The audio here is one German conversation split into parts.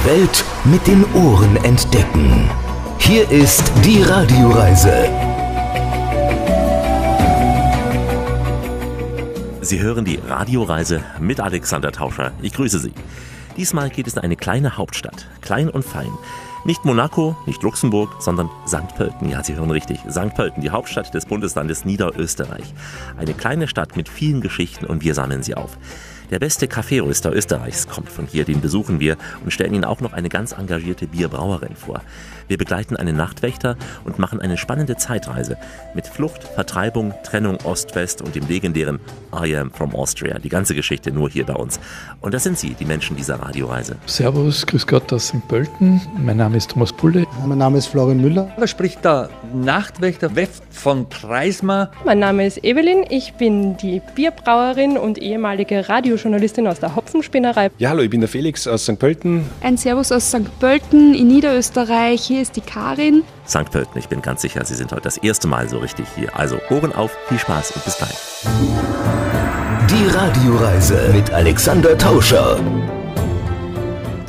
Die Welt mit den Ohren entdecken. Hier ist die Radioreise. Sie hören die Radioreise mit Alexander Tauscher. Ich grüße Sie. Diesmal geht es in eine kleine Hauptstadt, klein und fein. Nicht Monaco, nicht Luxemburg, sondern St. Pölten. Ja, Sie hören richtig. St. Pölten, die Hauptstadt des Bundeslandes Niederösterreich. Eine kleine Stadt mit vielen Geschichten und wir sammeln sie auf. Der beste Kaffeeröster Österreichs kommt von hier, den besuchen wir und stellen Ihnen auch noch eine ganz engagierte Bierbrauerin vor. Wir begleiten einen Nachtwächter und machen eine spannende Zeitreise mit Flucht, Vertreibung, Trennung Ost-West und dem legendären I am from Austria. Die ganze Geschichte nur hier bei uns. Und das sind Sie, die Menschen dieser Radioreise. Servus, grüß Gott aus St. Pölten. Mein Name ist Thomas Pulle. Mein Name ist Florian Müller. Da spricht der Nachtwächter Wef von Preismar. Mein Name ist Evelyn. Ich bin die Bierbrauerin und ehemalige Radiojournalistin aus der Hopfenspinnerei. Ja, hallo, ich bin der Felix aus St. Pölten. Ein Servus aus St. Pölten in Niederösterreich. Hier ist die Karin. St. Pölten, ich bin ganz sicher, Sie sind heute das erste Mal so richtig hier. Also Ohren auf, viel Spaß und bis gleich. Die Radioreise mit Alexander Tauscher.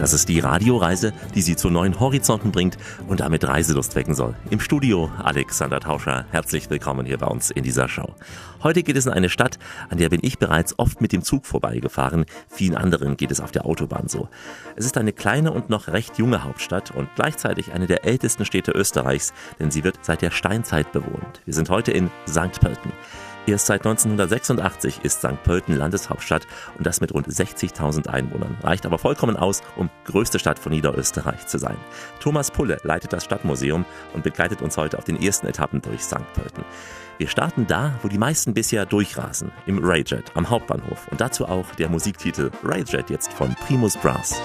Das ist die Radioreise, die Sie zu neuen Horizonten bringt und damit Reiselust wecken soll. Im Studio Alexander Tauscher. Herzlich willkommen hier bei uns in dieser Show. Heute geht es in eine Stadt, an der bin ich bereits oft mit dem Zug vorbeigefahren. Vielen anderen geht es auf der Autobahn so. Es ist eine kleine und noch recht junge Hauptstadt und gleichzeitig eine der ältesten Städte Österreichs, denn sie wird seit der Steinzeit bewohnt. Wir sind heute in St. Pölten. Erst seit 1986 ist St. Pölten Landeshauptstadt und das mit rund 60.000 Einwohnern. Reicht aber vollkommen aus, um größte Stadt von Niederösterreich zu sein. Thomas Pulle leitet das Stadtmuseum und begleitet uns heute auf den ersten Etappen durch St. Pölten. Wir starten da, wo die meisten bisher durchrasen, im Rayjet am Hauptbahnhof. Und dazu auch der Musiktitel Rayjet jetzt von Primus Brass.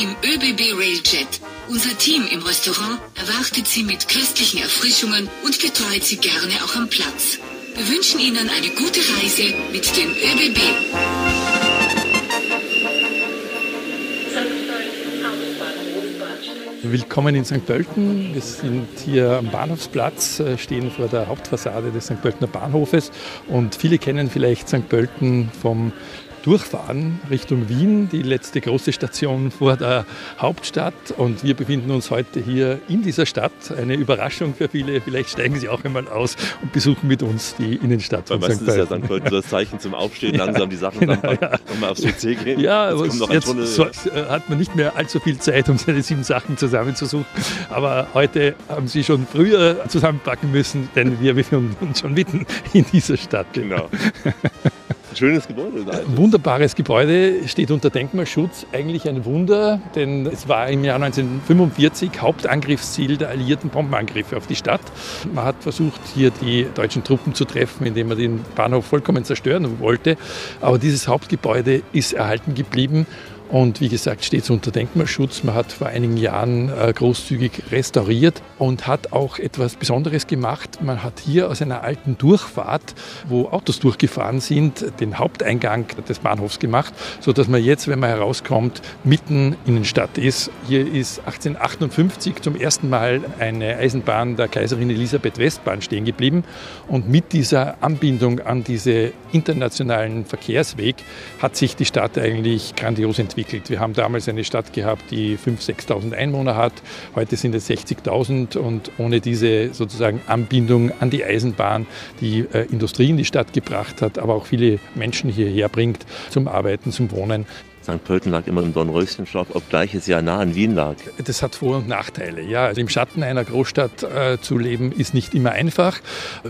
Im ÖBB Railjet. Unser Team im Restaurant erwartet Sie mit köstlichen Erfrischungen und betreut Sie gerne auch am Platz. Wir wünschen Ihnen eine gute Reise mit dem ÖBB. Willkommen in St. Pölten. Wir sind hier am Bahnhofsplatz, äh, stehen vor der Hauptfassade des St. Pöltener Bahnhofes und viele kennen vielleicht St. Pölten vom durchfahren Richtung Wien, die letzte große Station vor der Hauptstadt. Und wir befinden uns heute hier in dieser Stadt. Eine Überraschung für viele. Vielleicht steigen Sie auch einmal aus und besuchen mit uns die Innenstadt von St. Pölten. ist ja St. Pölten das Zeichen zum Aufstehen, ja, langsam die Sachen genau, dann ja. nochmal aufs WC gehen. Ja, jetzt, jetzt so, äh, hat man nicht mehr allzu viel Zeit, um seine sieben Sachen zusammenzusuchen. Aber heute haben Sie schon früher zusammenpacken müssen, denn wir befinden uns schon mitten in dieser Stadt. Genau. Ein schönes Gebäude. Da. Wunderbares Gebäude, steht unter Denkmalschutz. Eigentlich ein Wunder, denn es war im Jahr 1945 Hauptangriffsziel der alliierten Bombenangriffe auf die Stadt. Man hat versucht, hier die deutschen Truppen zu treffen, indem man den Bahnhof vollkommen zerstören wollte. Aber dieses Hauptgebäude ist erhalten geblieben und wie gesagt, steht es unter Denkmalschutz. Man hat vor einigen Jahren äh, großzügig restauriert und hat auch etwas Besonderes gemacht. Man hat hier aus einer alten Durchfahrt, wo Autos durchgefahren sind, den Haupteingang des Bahnhofs gemacht, sodass man jetzt, wenn man herauskommt, mitten in der Stadt ist. Hier ist 1858 zum ersten Mal eine Eisenbahn der Kaiserin Elisabeth Westbahn stehen geblieben. Und mit dieser Anbindung an diese internationalen Verkehrsweg hat sich die Stadt eigentlich grandios entwickelt entwickelt. Wir haben damals eine Stadt gehabt, die 5.000, 6.000 Einwohner hat. Heute sind es 60.000 und ohne diese sozusagen Anbindung an die Eisenbahn, die äh, Industrie in die Stadt gebracht hat, aber auch viele Menschen hierher bringt zum Arbeiten, zum Wohnen, St. Pölten lag immer im Dornröschenschlaf, obgleich es ja nah an Wien lag. Das hat Vor- und Nachteile. Ja, also im Schatten einer Großstadt äh, zu leben ist nicht immer einfach.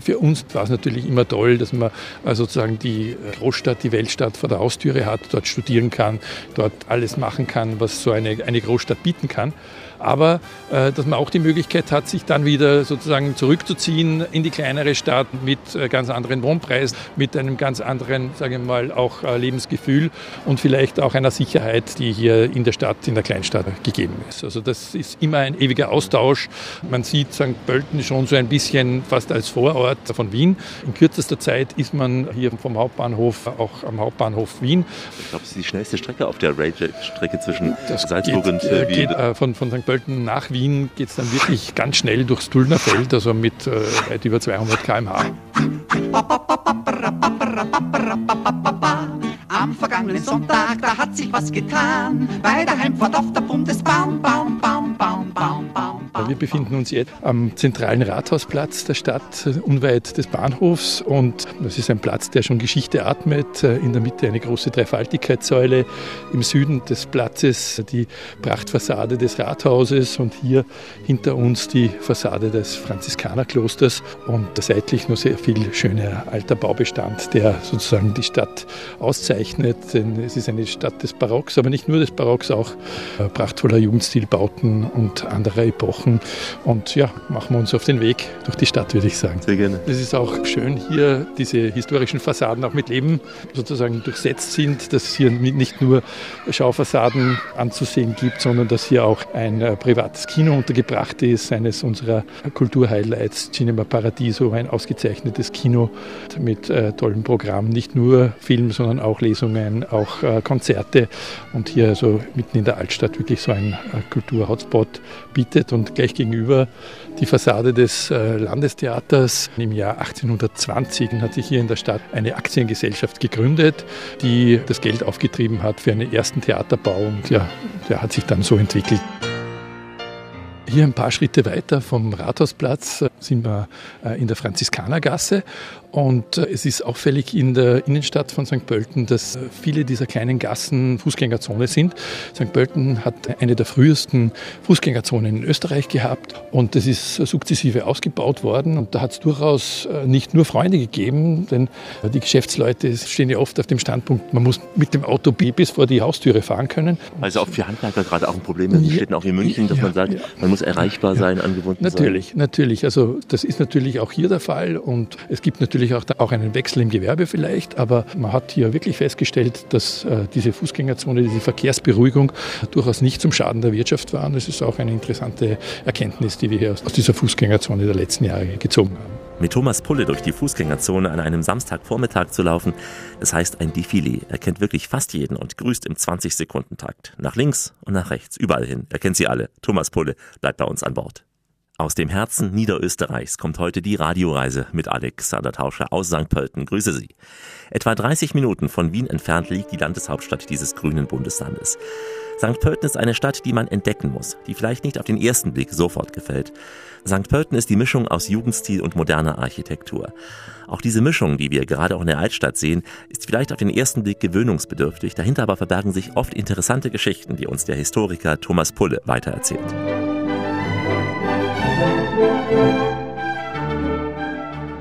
Für uns war es natürlich immer toll, dass man äh, sozusagen die Großstadt, die Weltstadt vor der Haustüre hat, dort studieren kann, dort alles machen kann, was so eine, eine Großstadt bieten kann aber äh, dass man auch die Möglichkeit hat, sich dann wieder sozusagen zurückzuziehen in die kleinere Stadt mit äh, ganz anderen Wohnpreisen, mit einem ganz anderen, sage ich mal, auch äh, Lebensgefühl und vielleicht auch einer Sicherheit, die hier in der Stadt, in der Kleinstadt gegeben ist. Also das ist immer ein ewiger Austausch. Man sieht St. Pölten schon so ein bisschen fast als Vorort von Wien. In kürzester Zeit ist man hier vom Hauptbahnhof auch am Hauptbahnhof Wien. Ich glaube, es ist die schnellste Strecke auf der Rail-Strecke zwischen das Salzburg geht, und äh, Wien. Geht, äh, von, von St. Pölten nach Wien geht es dann wirklich ganz schnell durchs Tullner Feld, also mit äh, weit über 200 km/h. Am vergangenen Sonntag, da hat sich was getan. Bei der Heimfahrt auf der Bundesbahn, Baum, Baum, Baum, Baum, Baum. Wir befinden uns jetzt am zentralen Rathausplatz der Stadt, unweit des Bahnhofs. Und das ist ein Platz, der schon Geschichte atmet. In der Mitte eine große Dreifaltigkeitssäule, im Süden des Platzes die Prachtfassade des Rathauses und hier hinter uns die Fassade des Franziskanerklosters und seitlich noch sehr viel schöner alter Baubestand, der sozusagen die Stadt auszeichnet. Denn es ist eine Stadt des Barocks, aber nicht nur des Barocks, auch prachtvoller Jugendstilbauten und anderer Epochen. Und ja, machen wir uns auf den Weg durch die Stadt, würde ich sagen. Sehr gerne. Es ist auch schön, hier diese historischen Fassaden auch mit Leben sozusagen durchsetzt sind, dass es hier nicht nur Schaufassaden anzusehen gibt, sondern dass hier auch ein äh, privates Kino untergebracht ist, eines unserer Kulturhighlights, Cinema Paradiso, ein ausgezeichnetes Kino mit äh, tollem Programm, nicht nur Film, sondern auch Lesungen, auch äh, Konzerte und hier also mitten in der Altstadt wirklich so ein äh, Kultur-Hotspot bietet und gleich gegenüber die Fassade des äh, Landestheaters. Im Jahr 1820 hat sich hier in der Stadt eine Aktiengesellschaft gegründet, die das Geld aufgetrieben hat für einen ersten Theaterbau und ja, der hat sich dann so entwickelt. Hier ein paar Schritte weiter vom Rathausplatz äh, sind wir in der Franziskanergasse und äh, es ist auffällig in der Innenstadt von St. Pölten, dass äh, viele dieser kleinen Gassen Fußgängerzone sind. St. Pölten hat eine der frühesten Fußgängerzonen in Österreich gehabt und das ist sukzessive ausgebaut worden. Und da hat es durchaus äh, nicht nur Freunde gegeben, denn die Geschäftsleute stehen ja oft auf dem Standpunkt, man muss mit dem Auto bis vor die Haustüre fahren können. Also auch für Handwerker gerade auch ein Problem in Städten, auch in München, dass ja, man sagt, ja. man muss erreichbar sein, angebunden natürlich, sein. Natürlich, natürlich. Also das ist natürlich auch hier der Fall und es gibt natürlich natürlich auch, auch einen Wechsel im Gewerbe vielleicht, aber man hat hier wirklich festgestellt, dass äh, diese Fußgängerzone, diese Verkehrsberuhigung durchaus nicht zum Schaden der Wirtschaft war. Und das ist auch eine interessante Erkenntnis, die wir hier aus dieser Fußgängerzone der letzten Jahre gezogen haben. Mit Thomas Pulle durch die Fußgängerzone an einem Samstagvormittag zu laufen, das heißt ein Defilé. Er kennt wirklich fast jeden und grüßt im 20-Sekunden-Takt. Nach links und nach rechts, überall hin. Er kennt sie alle. Thomas Pulle bleibt bei uns an Bord. Aus dem Herzen Niederösterreichs kommt heute die Radioreise mit Alexander Tauscher aus St. Pölten. Grüße Sie. Etwa 30 Minuten von Wien entfernt liegt die Landeshauptstadt dieses grünen Bundeslandes. St. Pölten ist eine Stadt, die man entdecken muss, die vielleicht nicht auf den ersten Blick sofort gefällt. St. Pölten ist die Mischung aus Jugendstil und moderner Architektur. Auch diese Mischung, die wir gerade auch in der Altstadt sehen, ist vielleicht auf den ersten Blick gewöhnungsbedürftig, dahinter aber verbergen sich oft interessante Geschichten, die uns der Historiker Thomas Pulle weitererzählt.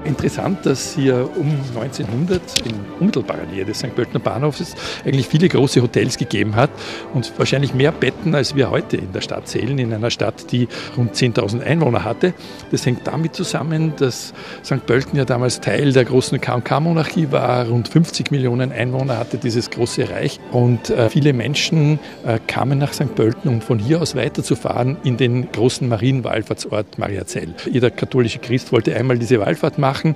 Interessant, dass hier um 1900 in unmittelbarer Nähe des St. Pöltener Bahnhofs eigentlich viele große Hotels gegeben hat und wahrscheinlich mehr Betten, als wir heute in der Stadt zählen, in einer Stadt, die rund 10.000 Einwohner hatte. Das hängt damit zusammen, dass St. Pölten ja damals Teil der großen K&K-Monarchie war. Rund 50 Millionen Einwohner hatte dieses große Reich und äh, viele Menschen äh, kamen nach St. Pölten, um von hier aus weiterzufahren in den großen Marienwallfahrtsort Mariazell. Jeder katholische Christ wollte einmal diese Wallfahrt machen machen.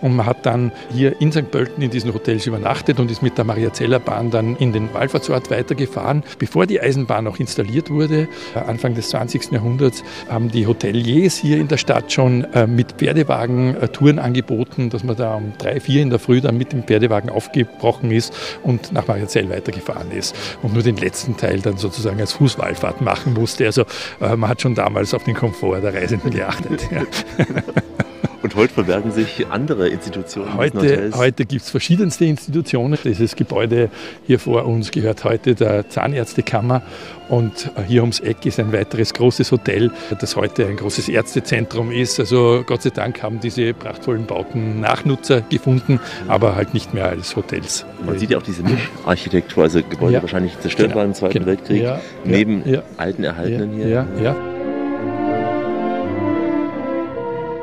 Und man hat dann hier in St. Pölten in diesen Hotels übernachtet und ist mit der Mariazeller Bahn dann in den Wallfahrtsort weitergefahren. Bevor die Eisenbahn auch installiert wurde, äh, Anfang des 20. Jahrhunderts, haben die Hoteliers hier in der Stadt schon äh, mit Pferdewagen äh, Touren angeboten, dass man da um drei, vier in der Früh dann mit dem Pferdewagen aufgebrochen ist und nach Mariazell weitergefahren ist und nur den letzten Teil dann sozusagen als Fußwallfahrt machen musste. Also man hat schon damals auf den Komfort der Reisenden geachtet. Ja. Und heute verbergen sich andere Institutionen. Heute, heute gibt es verschiedenste Institutionen. Dieses Gebäude hier vor uns gehört heute der Zahnärztekammer. Und hier ums Eck ist ein weiteres großes Hotel, das heute ein großes Ärztezentrum ist. Also Gott sei Dank haben diese prachtvollen Bauten Nachnutzer gefunden, aber halt nicht mehr als Hotels. Man sieht ja auch diese Architektur, also Gebäude ja. wahrscheinlich zerstört genau. waren im Zweiten genau. Weltkrieg, ja. neben ja. alten erhaltenen hier. Ja, ja.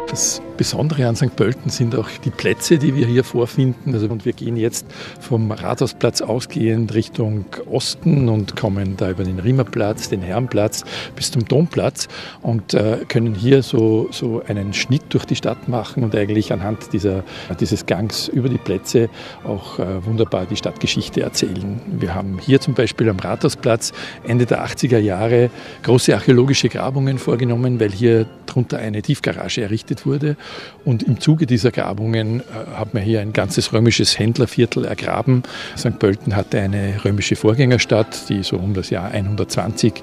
Das Besondere an St. Pölten sind auch die Plätze, die wir hier vorfinden. Also, und wir gehen jetzt vom Rathausplatz ausgehend Richtung Osten und kommen da über den Rimmerplatz, den Herrenplatz bis zum Domplatz und äh, können hier so, so einen Schnitt durch die Stadt machen und eigentlich anhand dieser, dieses Gangs über die Plätze auch äh, wunderbar die Stadtgeschichte erzählen. Wir haben hier zum Beispiel am Rathausplatz Ende der 80er Jahre große archäologische Grabungen vorgenommen, weil hier drunter eine Tiefgarage errichtet wurde Und im Zuge dieser Grabungen äh, hat man hier ein ganzes römisches Händlerviertel ergraben. St. Pölten hatte eine römische Vorgängerstadt, die so um das Jahr 120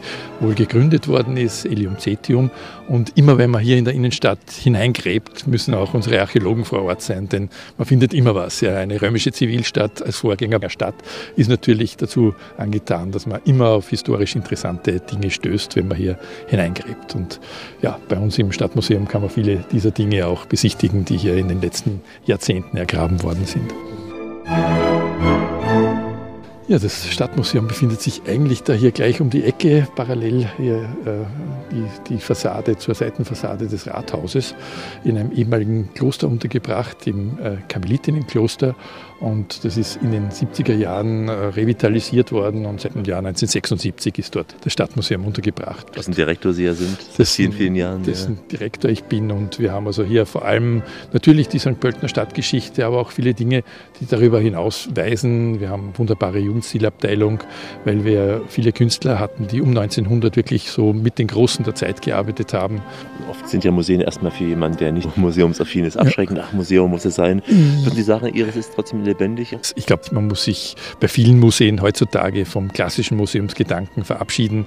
wohl gegründet worden ist, Elium Cetium. Und immer wenn man hier in der Innenstadt hineingräbt, müssen auch unsere Archäologen vor Ort sein, denn man findet immer was. Ja, eine römische Zivilstadt als Vorgänger der Stadt ist natürlich dazu angetan, dass man immer auf historisch interessante Dinge stößt, wenn man hier hineingräbt. Und ja, bei uns im Stadtmuseum kann man viele dieser Dinge auch besichtigen, die hier in den letzten Jahrzehnten ergraben worden sind. Ja, das Stadtmuseum befindet sich eigentlich da hier gleich um die Ecke, parallel hier äh, die, die Fassade zur Seitenfassade des Rathauses, in einem ehemaligen Kloster untergebracht, im äh, Karmelitinnenkloster. Und das ist in den 70er Jahren äh, revitalisiert worden und seit dem Jahr 1976 ist dort das Stadtmuseum untergebracht. Ein Direktor Sie ja sind, seit vielen, vielen Jahren. Dessen ja. Direktor ich bin und wir haben also hier vor allem natürlich die St. Pöltener Stadtgeschichte, aber auch viele Dinge, die darüber hinaus weisen. Wir haben wunderbare Jugendstilabteilung, weil wir viele Künstler hatten, die um 1900 wirklich so mit den Großen der Zeit gearbeitet haben. Oft sind ja Museen erstmal für jemanden, der nicht museumsaffin ist, abschreckend. Ja. Ach, Museum muss es sein. Mhm. Würden Sie sagen, Ihres ist trotzdem lebendig? Ich glaube, man muss sich bei vielen Museen heutzutage vom klassischen Museumsgedanken verabschieden.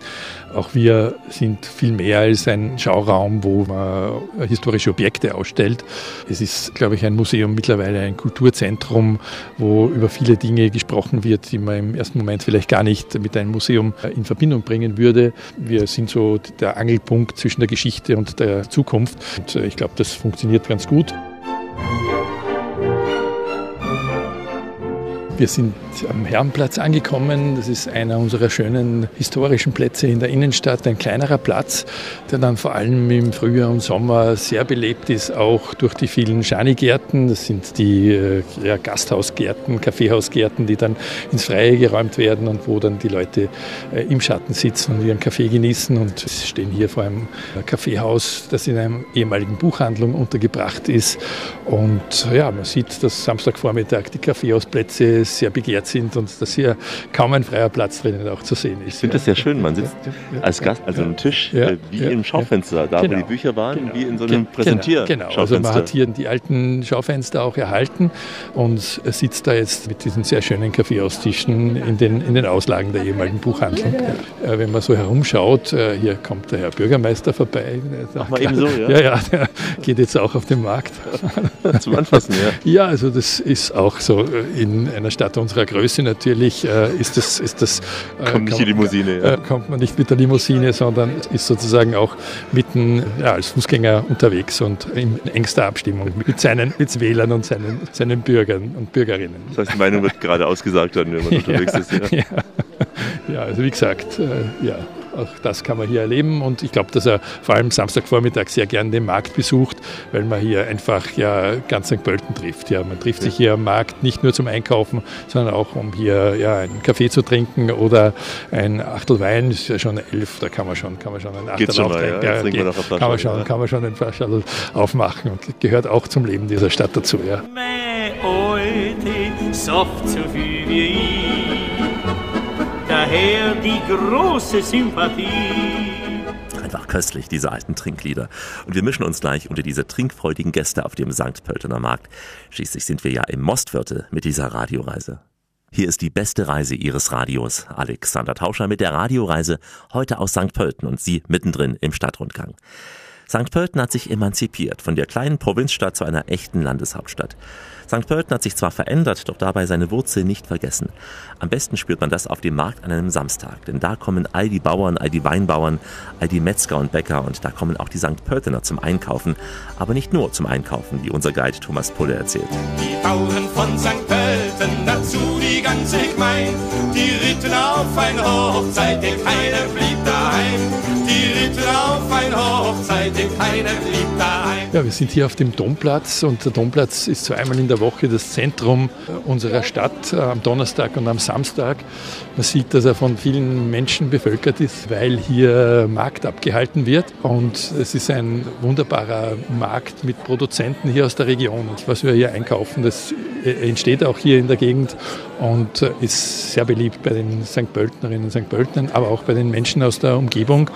Auch wir sind viel mehr als ein Schauraum, wo man historische Objekte ausstellt. Es ist, glaube ich, ein Museum mittlerweile ein Kulturzentrum, wo über viele Dinge gesprochen wird, die man im ersten Moment vielleicht gar nicht mit einem Museum in Verbindung bringen würde. Wir sind so der Angelpunkt zwischen der Geschichte und der Zukunft. Und ich glaube, das funktioniert ganz gut. Wir sind am Herrenplatz angekommen. Das ist einer unserer schönen historischen Plätze in der Innenstadt, ein kleinerer Platz, der dann vor allem im Frühjahr und Sommer sehr belebt ist, auch durch die vielen Schanigärten. Das sind die äh, ja, Gasthausgärten, Kaffeehausgärten, die dann ins Freie geräumt werden und wo dann die Leute äh, im Schatten sitzen und ihren Kaffee genießen. Und wir stehen hier vor einem Kaffeehaus, das in einer ehemaligen Buchhandlung untergebracht ist. Und ja, man sieht, dass Samstagvormittag die Kaffeehausplätze sehr begehrt sind und dass hier kaum ein freier Platz drinnen auch zu sehen ist. Ich finde das sehr schön. Man sitzt als Gast, also am Tisch, äh, wie im Schaufenster, da genau. wo die Bücher waren, genau. wie in so einem Präsentier. Genau, genau. also man hat hier die alten Schaufenster auch erhalten und sitzt da jetzt mit diesen sehr schönen Kaffeeaustischen in den, in den Auslagen der ehemaligen Buchhandlung. Äh, wenn man so herumschaut, äh, hier kommt der Herr Bürgermeister vorbei. Mach mal eben so, ja? Ja, ja, der geht jetzt auch auf den Markt. Zum Anfassen, ja. Ja, also das ist auch so in einer Stadt unserer Größe natürlich äh, ist das, ist das äh, kommt nicht die Limousine. Äh, kommt man nicht mit der Limousine, sondern ist sozusagen auch mitten ja, als Fußgänger unterwegs und in engster Abstimmung mit seinen mit Wählern und seinen, seinen Bürgern und Bürgerinnen. Das heißt, die Meinung wird gerade ausgesagt werden, wenn man unterwegs ist. Ja. ja. ja, also wie gesagt, äh, ja. Auch das kann man hier erleben und ich glaube, dass er vor allem Samstagvormittag sehr gern den Markt besucht, weil man hier einfach ja ganz St. Pölten trifft. Ja, man trifft ja. sich hier am Markt nicht nur zum Einkaufen, sondern auch um hier ja, einen Kaffee zu trinken oder ein Achtel Wein, ist ja schon elf, da kann man schon, kann man schon ein Achtel schon mal, ja. ja, geht, kann, man schon, kann man schon ein Flaschel aufmachen und gehört auch zum Leben dieser Stadt dazu. Ja. Soft so viel wie daher die große Sympathie. Einfach köstlich, diese alten Trinklieder. Und wir mischen uns gleich unter diese trinkfreudigen Gäste auf dem St. Pöltener Markt. Schließlich sind wir ja im Mostviertel mit dieser Radioreise. Hier ist die beste Reise Ihres Radios. Alexander Tauscher mit der Radioreise, heute aus St. Pölten und Sie mittendrin im Stadtrundgang. St. Pölten hat sich emanzipiert von der kleinen Provinzstadt zu einer echten Landeshauptstadt. St. Pölten hat sich zwar verändert, doch dabei seine Wurzeln nicht vergessen. Am besten spürt man das auf dem Markt an einem Samstag, denn da kommen all die Bauern, all die Weinbauern, all die Metzger und Bäcker und da kommen auch die St. Pöltener zum Einkaufen, aber nicht nur zum Einkaufen, wie unser Guide Thomas Pulle erzählt. Die Bauern von St. Pölten, dazu die ganze Gemein, die ritten auf eine Hochzeit, denn keiner blieb daheim. Die ritten auf eine Hochzeit, denn keiner blieb daheim. Ja, wir sind hier auf dem Domplatz und der Domplatz ist so einmal in der Woche das Zentrum unserer Stadt äh, am Donnerstag und am Samstag. Man sieht, dass er von vielen Menschen bevölkert ist, weil hier Markt abgehalten wird. Und es ist ein wunderbarer Markt mit Produzenten hier aus der Region. Und was wir hier einkaufen, das entsteht auch hier in der Gegend. Und äh, ist sehr beliebt bei den St. Pöltenerinnen und St. Pöltnern, aber auch bei den Menschen aus der Umgebung.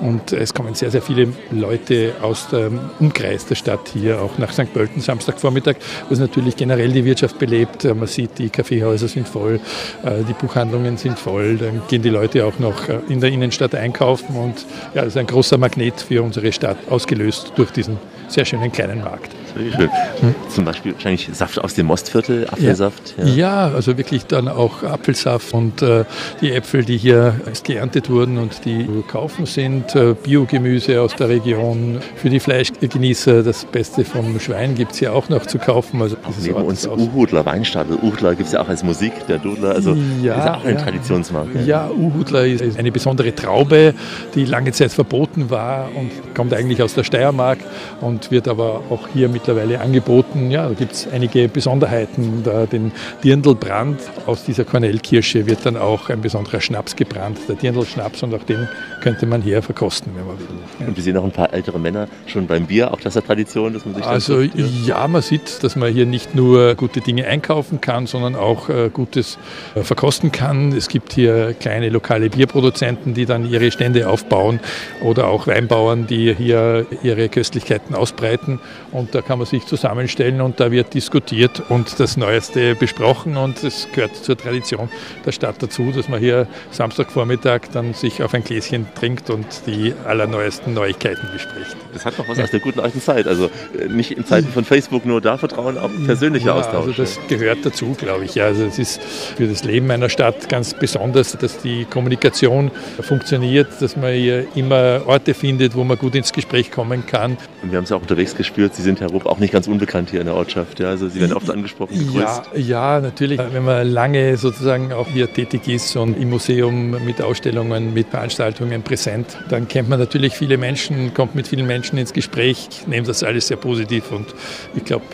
Und es kommen sehr, sehr viele Leute aus dem Umkreis der Stadt hier, auch nach St. Pölten Samstagvormittag, wo es natürlich generell die Wirtschaft belebt. Man sieht, die Kaffeehäuser sind voll, die Buchhandlungen sind voll, dann gehen die Leute auch noch in der Innenstadt einkaufen und ja, das ist ein großer Magnet für unsere Stadt, ausgelöst durch diesen sehr schönen kleinen Markt. Schön. Hm. Zum Beispiel wahrscheinlich Saft aus dem Mostviertel, Apfelsaft. Ja, ja. ja also wirklich dann auch Apfelsaft und äh, die Äpfel, die hier geerntet wurden und die zu kaufen sind. Äh, Biogemüse aus der Region. Für die Fleischgenießer das Beste vom Schwein gibt es hier auch noch zu kaufen. Also auch neben uns Uhudler, Weinstadel. Uhudler gibt es ja auch als Musik, der Dudler. Also ja, ist auch ein ja. Traditionsmarkt. Ja, Uhudler ist eine besondere Traube, die lange Zeit verboten war und kommt eigentlich aus der Steiermark und wird aber auch hier mittlerweile angeboten. Ja, da gibt es einige Besonderheiten. Da den Dirndlbrand aus dieser Kornellkirsche wird dann auch ein besonderer Schnaps gebrannt, der Dirndl-Schnaps, und auch den könnte man hier verkosten, wenn man will. Ja. Und wir sehen auch ein paar ältere Männer schon beim Bier, auch das ist eine Tradition, dass man sich Also ja, man sieht, dass man hier nicht nur gute Dinge einkaufen kann, sondern auch äh, Gutes äh, verkosten kann. Es gibt hier kleine lokale Bierproduzenten, die dann ihre Stände aufbauen oder auch Weinbauern, die hier ihre Köstlichkeiten ausbreiten. Und da kann man sich zusammenstellen und da wird diskutiert und das Neueste besprochen. Und es gehört zur Tradition der Stadt dazu, dass man hier Samstagvormittag dann sich auf ein Gläschen trinkt und die allerneuesten Neuigkeiten bespricht. Das hat noch was aus der guten alten Zeit. Also nicht in Zeiten von Facebook nur da Vertrauen, auch persönlicher ja, Austausch. Also das gehört dazu, glaube ich. Also es ist für das Leben einer Stadt ganz besonders, dass die Kommunikation funktioniert, dass man hier immer Orte findet, wo man gut ins Gespräch kommen kann. Und wir haben es auch unterwegs gespürt, Sie sind, Herr Rupp, auch nicht ganz unbekannt hier in der Ortschaft. Ja? Also Sie werden oft angesprochen, begrüßt. Ja, ja, natürlich. Wenn man lange sozusagen auch hier tätig ist und im Museum mit Ausstellungen, mit Veranstaltungen präsent, dann kennt man natürlich viele Menschen, kommt mit vielen Menschen ins Gespräch. Nehme das alles sehr positiv und ich glaube,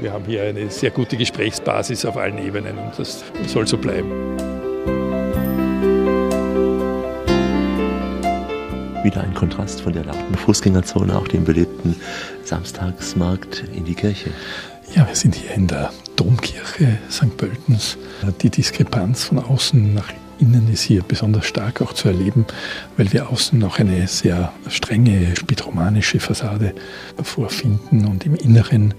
wir haben hier eine sehr gute Gesprächsbasis auf allen Ebenen und das soll so bleiben. Wieder ein Kontrast von der lauten Fußgängerzone, auch dem belebten Samstagsmarkt in die Kirche. Ja, wir sind hier in der Domkirche St. Pöltens. Die Diskrepanz von außen nach innen ist hier besonders stark auch zu erleben, weil wir außen noch eine sehr strenge spätromanische Fassade vorfinden und im Inneren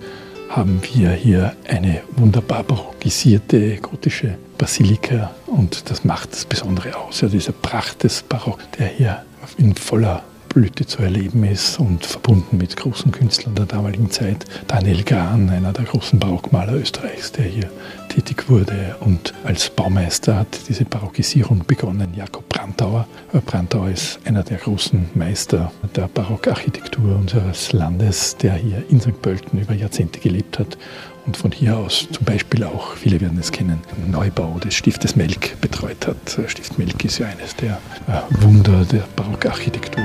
haben wir hier eine wunderbar barockisierte gotische Basilika und das macht das Besondere aus. Ja, dieser Pracht des Barock, der hier in voller Blüte zu erleben ist und verbunden mit großen Künstlern der damaligen Zeit. Daniel Grahn, einer der großen Barockmaler Österreichs, der hier tätig wurde und als Baumeister hat diese Barockisierung begonnen. Jakob Brandauer. Brandauer ist einer der großen Meister der Barockarchitektur unseres Landes, der hier in St. Pölten über Jahrzehnte gelebt hat und von hier aus zum Beispiel auch, viele werden es kennen, den Neubau des Stiftes Melk betreut hat. Stift Melk ist ja eines der Wunder der Barockarchitektur.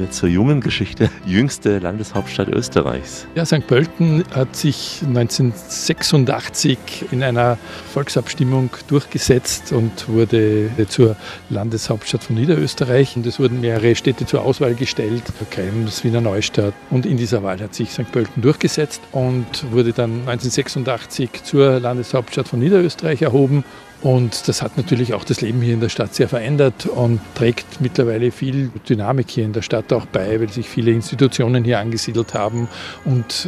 Wir zur jungen Geschichte, jüngste Landeshauptstadt Österreichs. Ja, St. Pölten hat sich 1986 in einer Volksabstimmung durchgesetzt und wurde zur Landeshauptstadt von Niederösterreich. Und es wurden mehrere Städte zur Auswahl gestellt, Krems, Wiener Neustadt. Und in dieser Wahl hat sich St. Pölten durchgesetzt und wurde dann 1986 zur Landeshauptstadt von Niederösterreich erhoben. Und das hat natürlich auch das Leben hier in der Stadt sehr verändert und trägt mittlerweile viel Dynamik hier in der Stadt auch bei, weil sich viele Institutionen hier angesiedelt haben und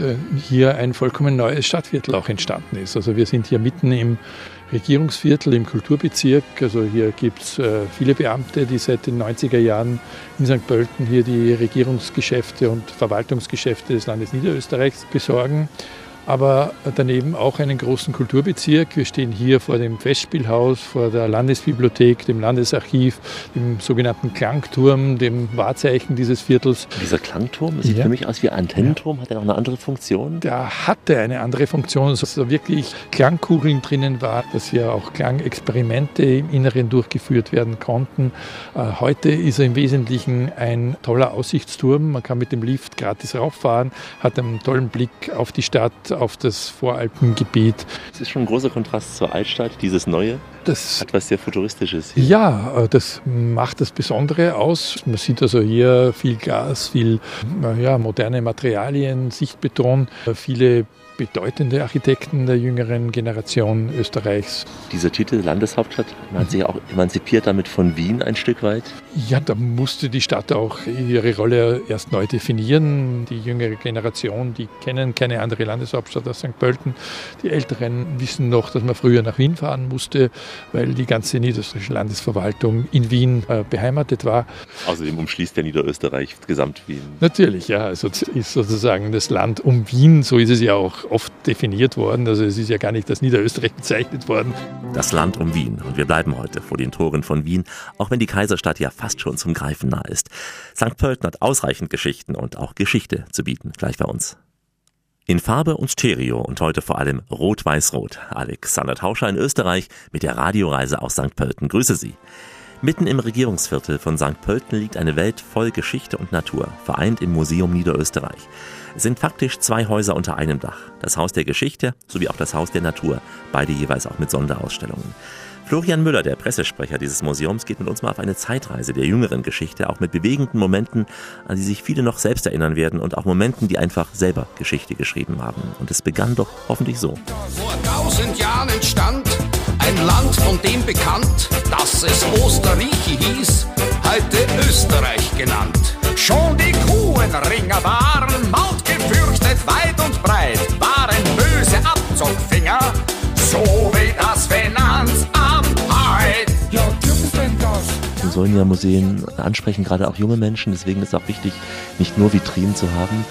hier ein vollkommen neues Stadtviertel auch entstanden ist. Also wir sind hier mitten im Regierungsviertel im Kulturbezirk. Also hier gibt es äh, viele Beamte, die seit den 90er Jahren in St. Pölten hier die Regierungsgeschäfte und Verwaltungsgeschäfte des Landes Niederösterreichs besorgen aber daneben auch einen großen Kulturbezirk. Wir stehen hier vor dem Festspielhaus, vor der Landesbibliothek, dem Landesarchiv, dem sogenannten Klangturm, dem Wahrzeichen dieses Viertels. Dieser Klangturm sieht ja. für mich aus wie ein Antennenturm. Hat er noch eine andere Funktion? Der hatte eine andere Funktion, dass da wirklich Klangkugeln drinnen war, dass hier auch Klangexperimente im Inneren durchgeführt werden konnten. Heute ist er im Wesentlichen ein toller Aussichtsturm. Man kann mit dem Lift gratis rauffahren, hat einen tollen Blick auf die Stadt auf das Voralpengebiet. Das ist schon ein großer Kontrast zur Altstadt, dieses Neue. Das hat was sehr Futuristisches. Hier. Ja, das macht das Besondere aus. Man sieht also hier viel Gas, viel ja, moderne Materialien, Sichtbeton, viele bedeutende Architekten der jüngeren Generation Österreichs. Dieser Titel Landeshauptstadt, man hat sich auch emanzipiert damit von Wien ein Stück weit? Ja, da musste die Stadt auch ihre Rolle erst neu definieren. Die jüngere Generation, die kennen keine andere Landeshauptstadt als St. Pölten. Die Älteren wissen noch, dass man früher nach Wien fahren musste, weil die ganze niederösterreichische Landesverwaltung in Wien äh, beheimatet war. Außerdem umschließt ja Niederösterreich gesamt Wien. Natürlich, ja. Also ist sozusagen das Land um Wien, so ist es ja auch oft definiert worden. Also es ist ja gar nicht als Niederösterreich bezeichnet worden. Das Land um Wien. Und wir bleiben heute vor den Toren von Wien, auch wenn die Kaiserstadt ja fast schon zum Greifen nah ist. St. Pölten hat ausreichend Geschichten und auch Geschichte zu bieten, gleich bei uns. In Farbe und Stereo und heute vor allem Rot-Weiß-Rot. Alexander Tauscher in Österreich mit der Radioreise aus St. Pölten. Grüße Sie. Mitten im Regierungsviertel von St. Pölten liegt eine Welt voll Geschichte und Natur, vereint im Museum Niederösterreich. Es sind faktisch zwei Häuser unter einem Dach. Das Haus der Geschichte sowie auch das Haus der Natur, beide jeweils auch mit Sonderausstellungen. Florian Müller, der Pressesprecher dieses Museums, geht mit uns mal auf eine Zeitreise der jüngeren Geschichte, auch mit bewegenden Momenten, an die sich viele noch selbst erinnern werden und auch Momenten, die einfach selber Geschichte geschrieben haben. Und es begann doch hoffentlich so. Vor tausend Jahren entstand ein Land von dem bekannt, dass es Osterreiche hieß, heute Österreich genannt. Schon die Kuhenringer waren Maut gefürchtet, weit und breit, waren böse Abzockfinger, so wie das Finanzamt heut. Ja, dürfen denn das? Wir sollen ja Museen ansprechen, gerade auch junge Menschen. Deswegen ist es auch wichtig, nicht nur Vitrinen zu haben.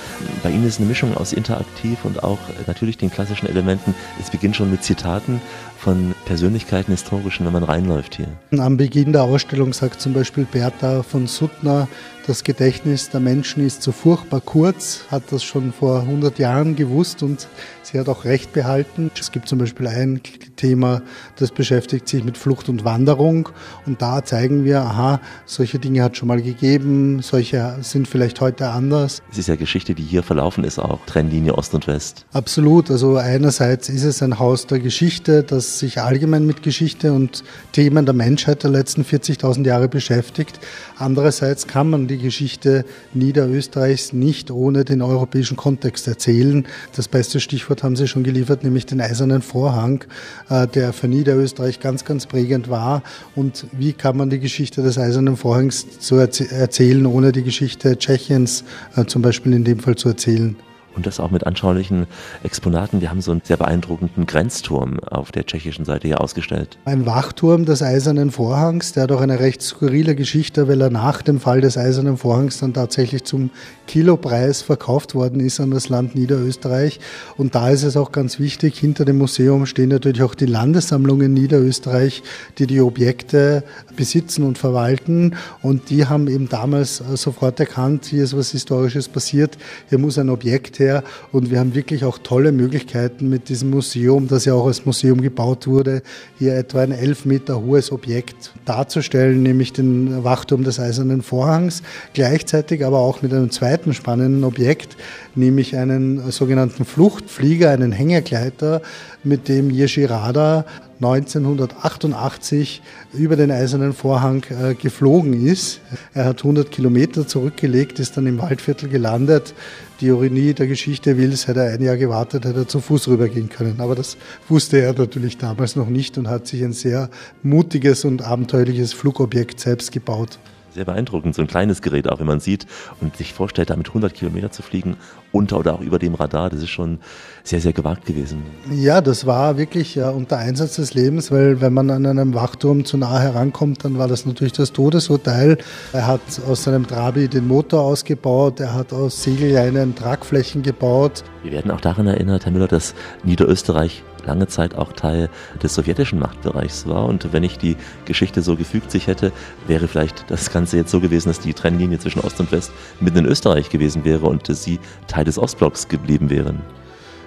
Bei Ihnen ist eine Mischung aus interaktiv und auch natürlich den klassischen Elementen. Es beginnt schon mit Zitaten von Persönlichkeiten historischen, wenn man reinläuft hier. Am Beginn der Ausstellung sagt zum Beispiel Bertha von Suttner, das Gedächtnis der Menschen ist so furchtbar kurz, hat das schon vor 100 Jahren gewusst und sie hat auch Recht behalten. Es gibt zum Beispiel ein Thema, das beschäftigt sich mit Flucht und Wanderung und da zeigen wir, aha, solche Dinge hat schon mal gegeben, solche sind vielleicht heute anders. Es ist ja Geschichte, die hier verlaufen ist, auch Trennlinie Ost und West. Absolut, also einerseits ist es ein Haus der Geschichte, das sich allgemein mit Geschichte und Themen der Menschheit der letzten 40.000 Jahre beschäftigt. Andererseits kann man die Geschichte Niederösterreichs nicht ohne den europäischen Kontext erzählen. Das beste Stichwort haben Sie schon geliefert, nämlich den Eisernen Vorhang, äh, der für Niederösterreich ganz, ganz prägend war. Und wie kann man die Geschichte des Eisernen Vorhangs so erzählen, ohne die Geschichte Tschechiens äh, zum Beispiel in dem Fall zu erzählen? Und das auch mit anschaulichen Exponaten. Wir haben so einen sehr beeindruckenden Grenzturm auf der tschechischen Seite hier ausgestellt. Ein Wachturm des Eisernen Vorhangs, der hat auch eine recht skurrile Geschichte, weil er nach dem Fall des Eisernen Vorhangs dann tatsächlich zum Kilopreis verkauft worden ist an das Land Niederösterreich. Und da ist es auch ganz wichtig, hinter dem Museum stehen natürlich auch die Landessammlungen Niederösterreich, die die Objekte besitzen und verwalten. Und die haben eben damals sofort erkannt, hier ist was Historisches passiert, hier muss ein Objekt her. Und wir haben wirklich auch tolle Möglichkeiten mit diesem Museum, das ja auch als Museum gebaut wurde, hier etwa ein elf Meter hohes Objekt darzustellen, nämlich den Wachturm des Eisernen Vorhangs, gleichzeitig aber auch mit einem zweiten spannenden Objekt, nämlich einen sogenannten Fluchtflieger, einen Hängegleiter, mit dem Jerzy Rada 1988 über den Eisernen Vorhang äh, geflogen ist. Er hat 100 Kilometer zurückgelegt, ist dann im Waldviertel gelandet. Die Ironie der Geschichte will, es hätte er ein Jahr gewartet, hätte er zu Fuß rübergehen können. Aber das wusste er natürlich damals noch nicht und hat sich ein sehr mutiges und abenteuerliches Flugobjekt selbst gebaut sehr beeindruckend, so ein kleines Gerät auch, wenn man sieht und sich vorstellt, damit 100 Kilometer zu fliegen, unter oder auch über dem Radar, das ist schon sehr, sehr gewagt gewesen. Ja, das war wirklich ja, unter Einsatz des Lebens, weil wenn man an einem Wachturm zu nah herankommt, dann war das natürlich das Todesurteil. Er hat aus seinem Trabi den Motor ausgebaut, er hat aus Segelleinen Tragflächen gebaut. Wir werden auch daran erinnert, Herr Müller, dass Niederösterreich lange Zeit auch Teil des sowjetischen Machtbereichs war. Und wenn ich die Geschichte so gefügt sich hätte, wäre vielleicht das Ganze jetzt so gewesen, dass die Trennlinie zwischen Ost und West mitten in Österreich gewesen wäre und sie Teil des Ostblocks geblieben wären.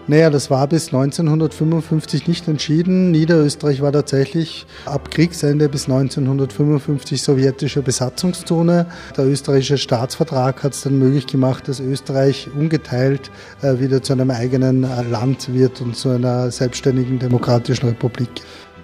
Naja, das war bis 1955 nicht entschieden. Niederösterreich war tatsächlich ab Kriegsende bis 1955 sowjetische Besatzungszone. Der österreichische Staatsvertrag hat es dann möglich gemacht, dass Österreich ungeteilt äh, wieder zu einem eigenen äh, Land wird und zu einer selbstständigen demokratischen Republik.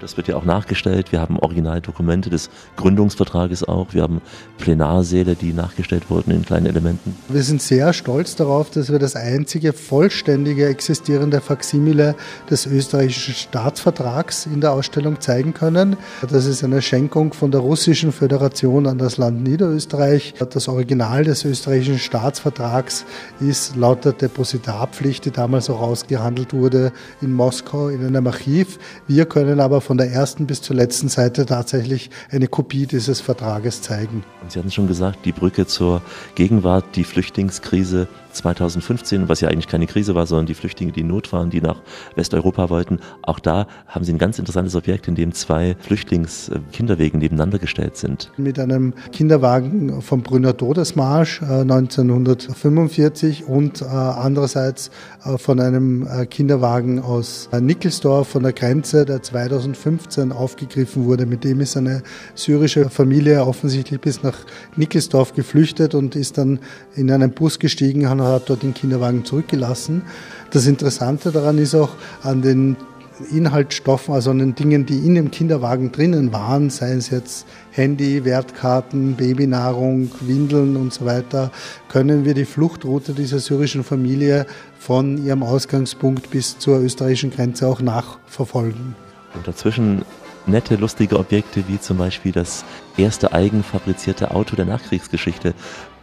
Das wird ja auch nachgestellt. Wir haben Originaldokumente des Gründungsvertrages auch. Wir haben Plenarsäle, die nachgestellt wurden in kleinen Elementen. Wir sind sehr stolz darauf, dass wir das einzige vollständige existierende Faksimile des österreichischen Staatsvertrags in der Ausstellung zeigen können. Das ist eine Schenkung von der Russischen Föderation an das Land Niederösterreich. Das Original des österreichischen Staatsvertrags ist laut der Depositarpflicht, die damals auch ausgehandelt wurde, in Moskau in einem Archiv. Wir können aber von der ersten bis zur letzten Seite tatsächlich eine Kopie dieses Vertrages zeigen. Und Sie hatten schon gesagt, die Brücke zur Gegenwart, die Flüchtlingskrise 2015, was ja eigentlich keine Krise war, sondern die Flüchtlinge, die in Not waren, die nach Westeuropa wollten. Auch da haben Sie ein ganz interessantes Objekt, in dem zwei Flüchtlingskinderwegen nebeneinander gestellt sind. Mit einem Kinderwagen vom Brünner Todesmarsch äh, 1945 und äh, andererseits äh, von einem äh, Kinderwagen aus äh, Nickelsdorf von der Grenze, der 2015 aufgegriffen wurde. Mit dem ist eine syrische Familie offensichtlich bis nach Nickelsdorf geflüchtet und ist dann in einen Bus gestiegen, und hat dort den Kinderwagen zurückgelassen. Das Interessante daran ist auch an den Inhaltsstoffen, also an den Dingen, die in dem Kinderwagen drinnen waren, seien es jetzt Handy, Wertkarten, Babynahrung, Windeln und so weiter, können wir die Fluchtroute dieser syrischen Familie von ihrem Ausgangspunkt bis zur österreichischen Grenze auch nachverfolgen. Und dazwischen nette, lustige Objekte wie zum Beispiel das erste eigenfabrizierte Auto der Nachkriegsgeschichte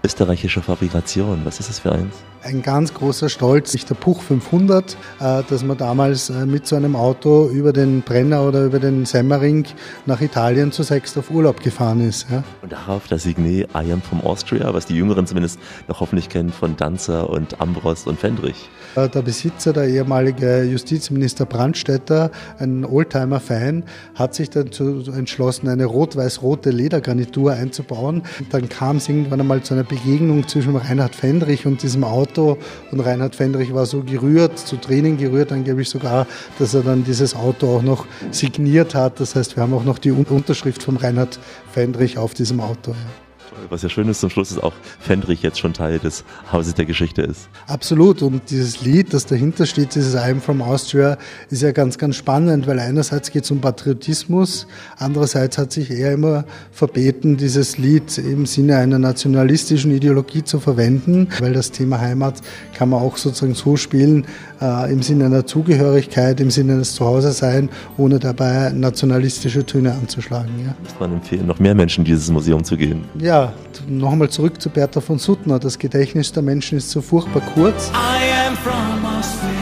österreichischer Fabrikation. Was ist das für eins? Ein ganz großer Stolz, der Puch 500, äh, dass man damals äh, mit so einem Auto über den Brenner oder über den Semmering nach Italien zu sechst auf Urlaub gefahren ist. Und darauf das Signet I am from Austria, was die Jüngeren zumindest noch hoffentlich kennen von Danzer und Ambros und Fendrich. Äh, der Besitzer, der ehemalige Justizminister Brandstätter, ein Oldtimer-Fan, hat sich dazu entschlossen, eine rot-weiß-rote Ledergarnitur einzubauen. Dann kam es irgendwann einmal zu einer Begegnung zwischen Reinhard Fendrich und diesem Auto. Und Reinhard Fendrich war so gerührt, zu Tränen gerührt, angeblich sogar, dass er dann dieses Auto auch noch signiert hat. Das heißt, wir haben auch noch die Unterschrift von Reinhard Fendrich auf diesem Auto. Ja. Was ja schön ist, zum Schluss ist auch Fendrich jetzt schon Teil des Hauses der Geschichte ist. Absolut. Und dieses Lied, das dahinter steht, dieses I'm from Austria, ist ja ganz, ganz spannend, weil einerseits geht es um Patriotismus, andererseits hat sich er immer verbeten, dieses Lied im Sinne einer nationalistischen Ideologie zu verwenden, weil das Thema Heimat kann man auch sozusagen so spielen, äh, im Sinne einer Zugehörigkeit, im Sinne eines Zuhause-Sein, ohne dabei nationalistische Töne anzuschlagen. Ja. Muss man empfehlen, noch mehr Menschen dieses Museum zu gehen? Ja, nochmal zurück zu Bertha von Suttner. Das Gedächtnis der Menschen ist so furchtbar kurz. I am from Austria.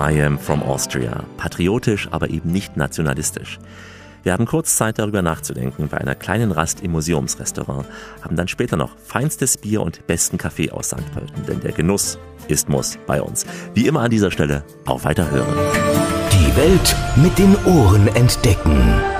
I am from Austria. Patriotisch, aber eben nicht nationalistisch. Wir haben kurz Zeit darüber nachzudenken bei einer kleinen Rast im Museumsrestaurant, haben dann später noch feinstes Bier und besten Kaffee aus St. Pölten, denn der Genuss ist Muss bei uns. Wie immer an dieser Stelle, auf Weiterhören. Die Welt mit den Ohren entdecken.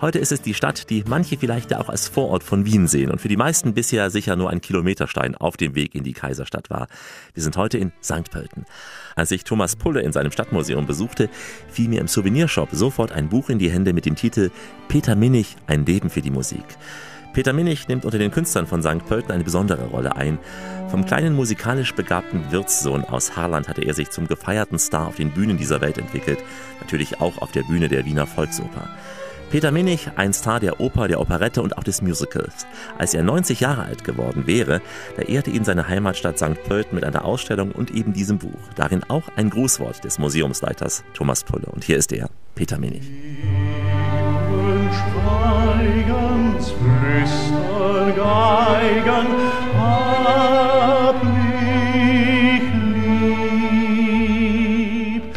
Heute ist es die Stadt, die manche vielleicht ja auch als Vorort von Wien sehen und für die meisten bisher sicher nur ein Kilometerstein auf dem Weg in die Kaiserstadt war. Wir sind heute in St. Pölten. Als ich Thomas Pulle in seinem Stadtmuseum besuchte, fiel mir im Souvenirshop sofort ein Buch in die Hände mit dem Titel Peter Minnig, ein Leben für die Musik. Peter Minnig nimmt unter den Künstlern von St. Pölten eine besondere Rolle ein. Vom kleinen musikalisch begabten Wirtssohn aus Haarland hatte er sich zum gefeierten Star auf den Bühnen dieser Welt entwickelt, natürlich auch auf der Bühne der Wiener Volksoper. Peter Minnig, ein Star der Oper, der Operette und auch des Musicals. Als er 90 Jahre alt geworden wäre, da ehrte ihn seine Heimatstadt St. Pölten mit einer Ausstellung und eben diesem Buch. Darin auch ein Grußwort des Museumsleiters Thomas Pulle. Und hier ist er, Peter Minnig. Geigen,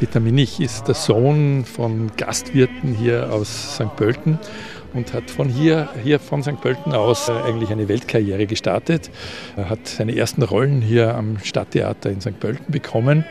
lieb. Peter Minich ist der Sohn von Gastwirten hier aus St. Pölten und hat von hier, hier von St. Pölten aus äh, eigentlich eine Weltkarriere gestartet. Er hat seine ersten Rollen hier am Stadttheater in St. Pölten bekommen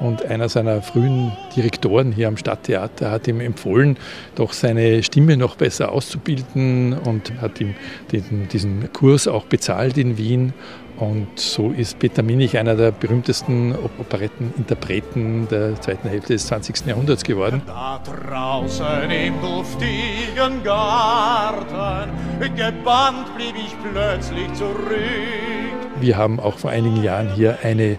Und einer seiner frühen Direktoren hier am Stadttheater hat ihm empfohlen, doch seine Stimme noch besser auszubilden und hat ihm den, diesen Kurs auch bezahlt in Wien. Und so ist Peter Minich einer der berühmtesten Operetteninterpreten der zweiten Hälfte des 20. Jahrhunderts geworden. Da draußen im duftigen Garten, gebannt blieb ich plötzlich zurück. Wir haben auch vor einigen Jahren hier eine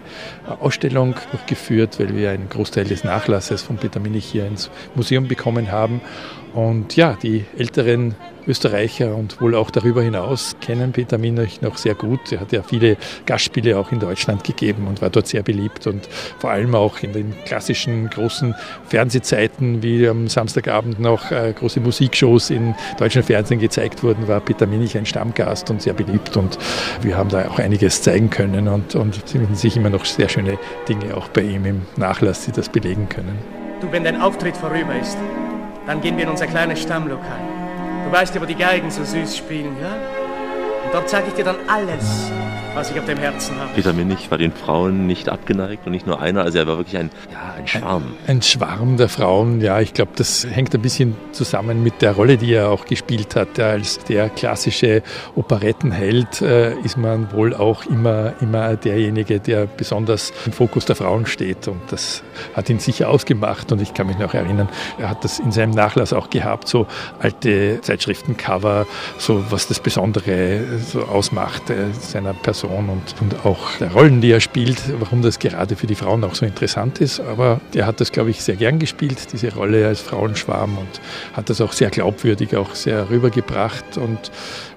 Ausstellung durchgeführt, weil wir einen Großteil des Nachlasses von Peter Minich hier ins Museum bekommen haben. Und ja, die älteren Österreicher und wohl auch darüber hinaus kennen Peter Minich noch sehr gut. Er hat ja viele Gastspiele auch in Deutschland gegeben und war dort sehr beliebt und vor allem auch in den klassischen großen Fernsehzeiten, wie am Samstagabend noch äh, große Musikshows in deutschen Fernsehen gezeigt wurden, war Peter Minich ein Stammgast und sehr beliebt und wir haben da auch einiges zeigen können und, und finden sich immer noch sehr schöne Dinge auch bei ihm im Nachlass, die das belegen können. Du, wenn dein Auftritt vorüber ist, dann gehen wir in unser kleines Stammlokal. Du weißt wo die Geigen so süß spielen, ja? Und dort zeige ich dir dann alles, was ich auf dem Herzen habe. Peter Minich war den Frauen nicht abgeneigt und nicht nur einer, also er war wirklich ein, ja, ein Schwarm. Ein Schwarm der Frauen, ja, ich glaube, das hängt ein bisschen zusammen mit der Rolle, die er auch gespielt hat. Ja, als der klassische Operettenheld äh, ist man wohl auch immer, immer derjenige, der besonders im Fokus der Frauen steht und das hat ihn sicher ausgemacht und ich kann mich noch erinnern, er hat das in seinem Nachlass auch gehabt, so alte Zeitschriftencover, so was das Besondere so ausmacht äh, seiner Person und, und auch der Rollen, die er spielt, warum das gerade für die Frauen auch so interessant ist. Aber er hat das, glaube ich, sehr gern gespielt, diese Rolle als Frauenschwarm und hat das auch sehr glaubwürdig, auch sehr rübergebracht und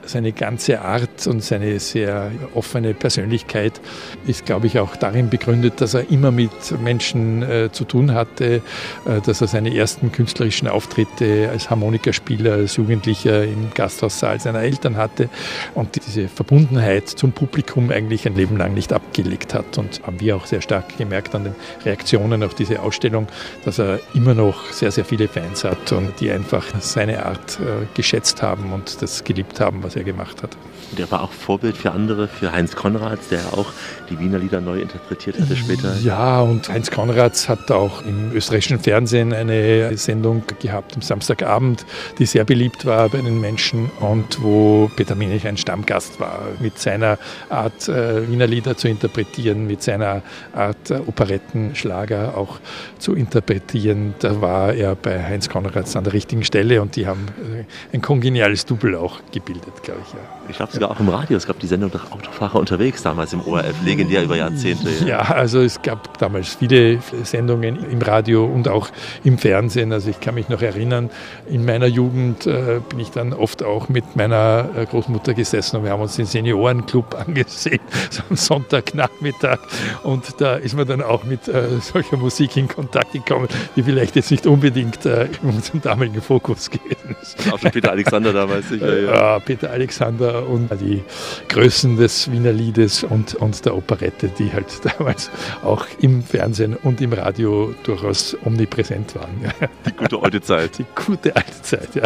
seine ganze Art und seine sehr offene Persönlichkeit ist, glaube ich, auch darin begründet, dass er immer mit Menschen äh, zu tun hatte, äh, dass er seine ersten künstlerischen Auftritte als Harmonikaspieler, als Jugendlicher im Gasthaussaal seiner Eltern hatte und diese Verbundenheit zum Publikum eigentlich ein Leben lang nicht abgelegt hat. Und haben wir auch sehr stark gemerkt an den Reaktionen auf diese Ausstellung, dass er immer noch sehr, sehr viele Fans hat und die einfach seine Art äh, geschätzt haben und das geliebt haben, was er gemacht hat. Und er war auch Vorbild für andere, für Heinz Konrads, der auch die Wiener Lieder neu interpretiert hatte später. Ja, und Heinz Konrads hat auch im österreichischen Fernsehen eine Sendung gehabt am Samstagabend, die sehr beliebt war bei den Menschen und wo Peter Minich ein Stammgast war, mit seiner Art, äh, Wiener Lieder zu interpretieren, mit seiner Art, äh, Operettenschlager auch zu interpretieren. Da war er bei Heinz Konrads an der richtigen Stelle und die haben äh, ein kongeniales Double auch gebildet, glaube ich. Ja. Ich glaube sogar auch im Radio. Es gab die Sendung der Autofahrer unterwegs damals im ORF, legendär über Jahrzehnte. Ja, also es gab damals viele Sendungen im Radio und auch im Fernsehen. Also ich kann mich noch erinnern, in meiner Jugend äh, bin ich dann oft auch mit meiner äh, Großmutter gesessen und wir haben uns den Seniorenclub angesehen, so am Sonntagnachmittag. Und da ist man dann auch mit äh, solcher Musik in Kontakt gekommen, die vielleicht jetzt nicht unbedingt äh, in unserem damaligen Fokus gewesen ist. Auch schon Peter Alexander damals sicher, ja. ja. Peter Alexander und die Größen des Wiener Liedes und, und der Operette, die halt damals auch im Fernsehen und im Radio durchaus omnipräsent waren. Die gute alte Zeit. Die gute alte Zeit, ja.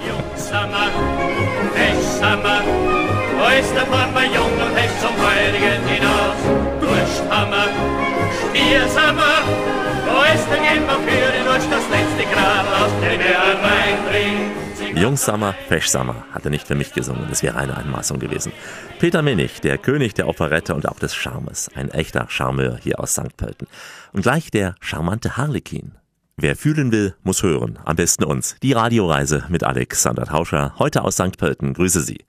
Jungsammer, Pechsammer, wo ist der Farmer jung und hecht zum Heiligen hinaus? Dursthammer, Stiersammer, wo ist der Gemmer für den Durst das letzte Grad aus dem er reinbringt? Jungsammer, Feschsammer hat er nicht für mich gesungen, das wäre eine Anmaßung gewesen. Peter Minich, der König der Operette und auch des Charmes, ein echter Charmeur hier aus St. Pölten. Und gleich der charmante Harlekin. Wer fühlen will, muss hören. Am besten uns. Die Radioreise mit Alexander Tauscher, heute aus St. Pölten. Grüße Sie.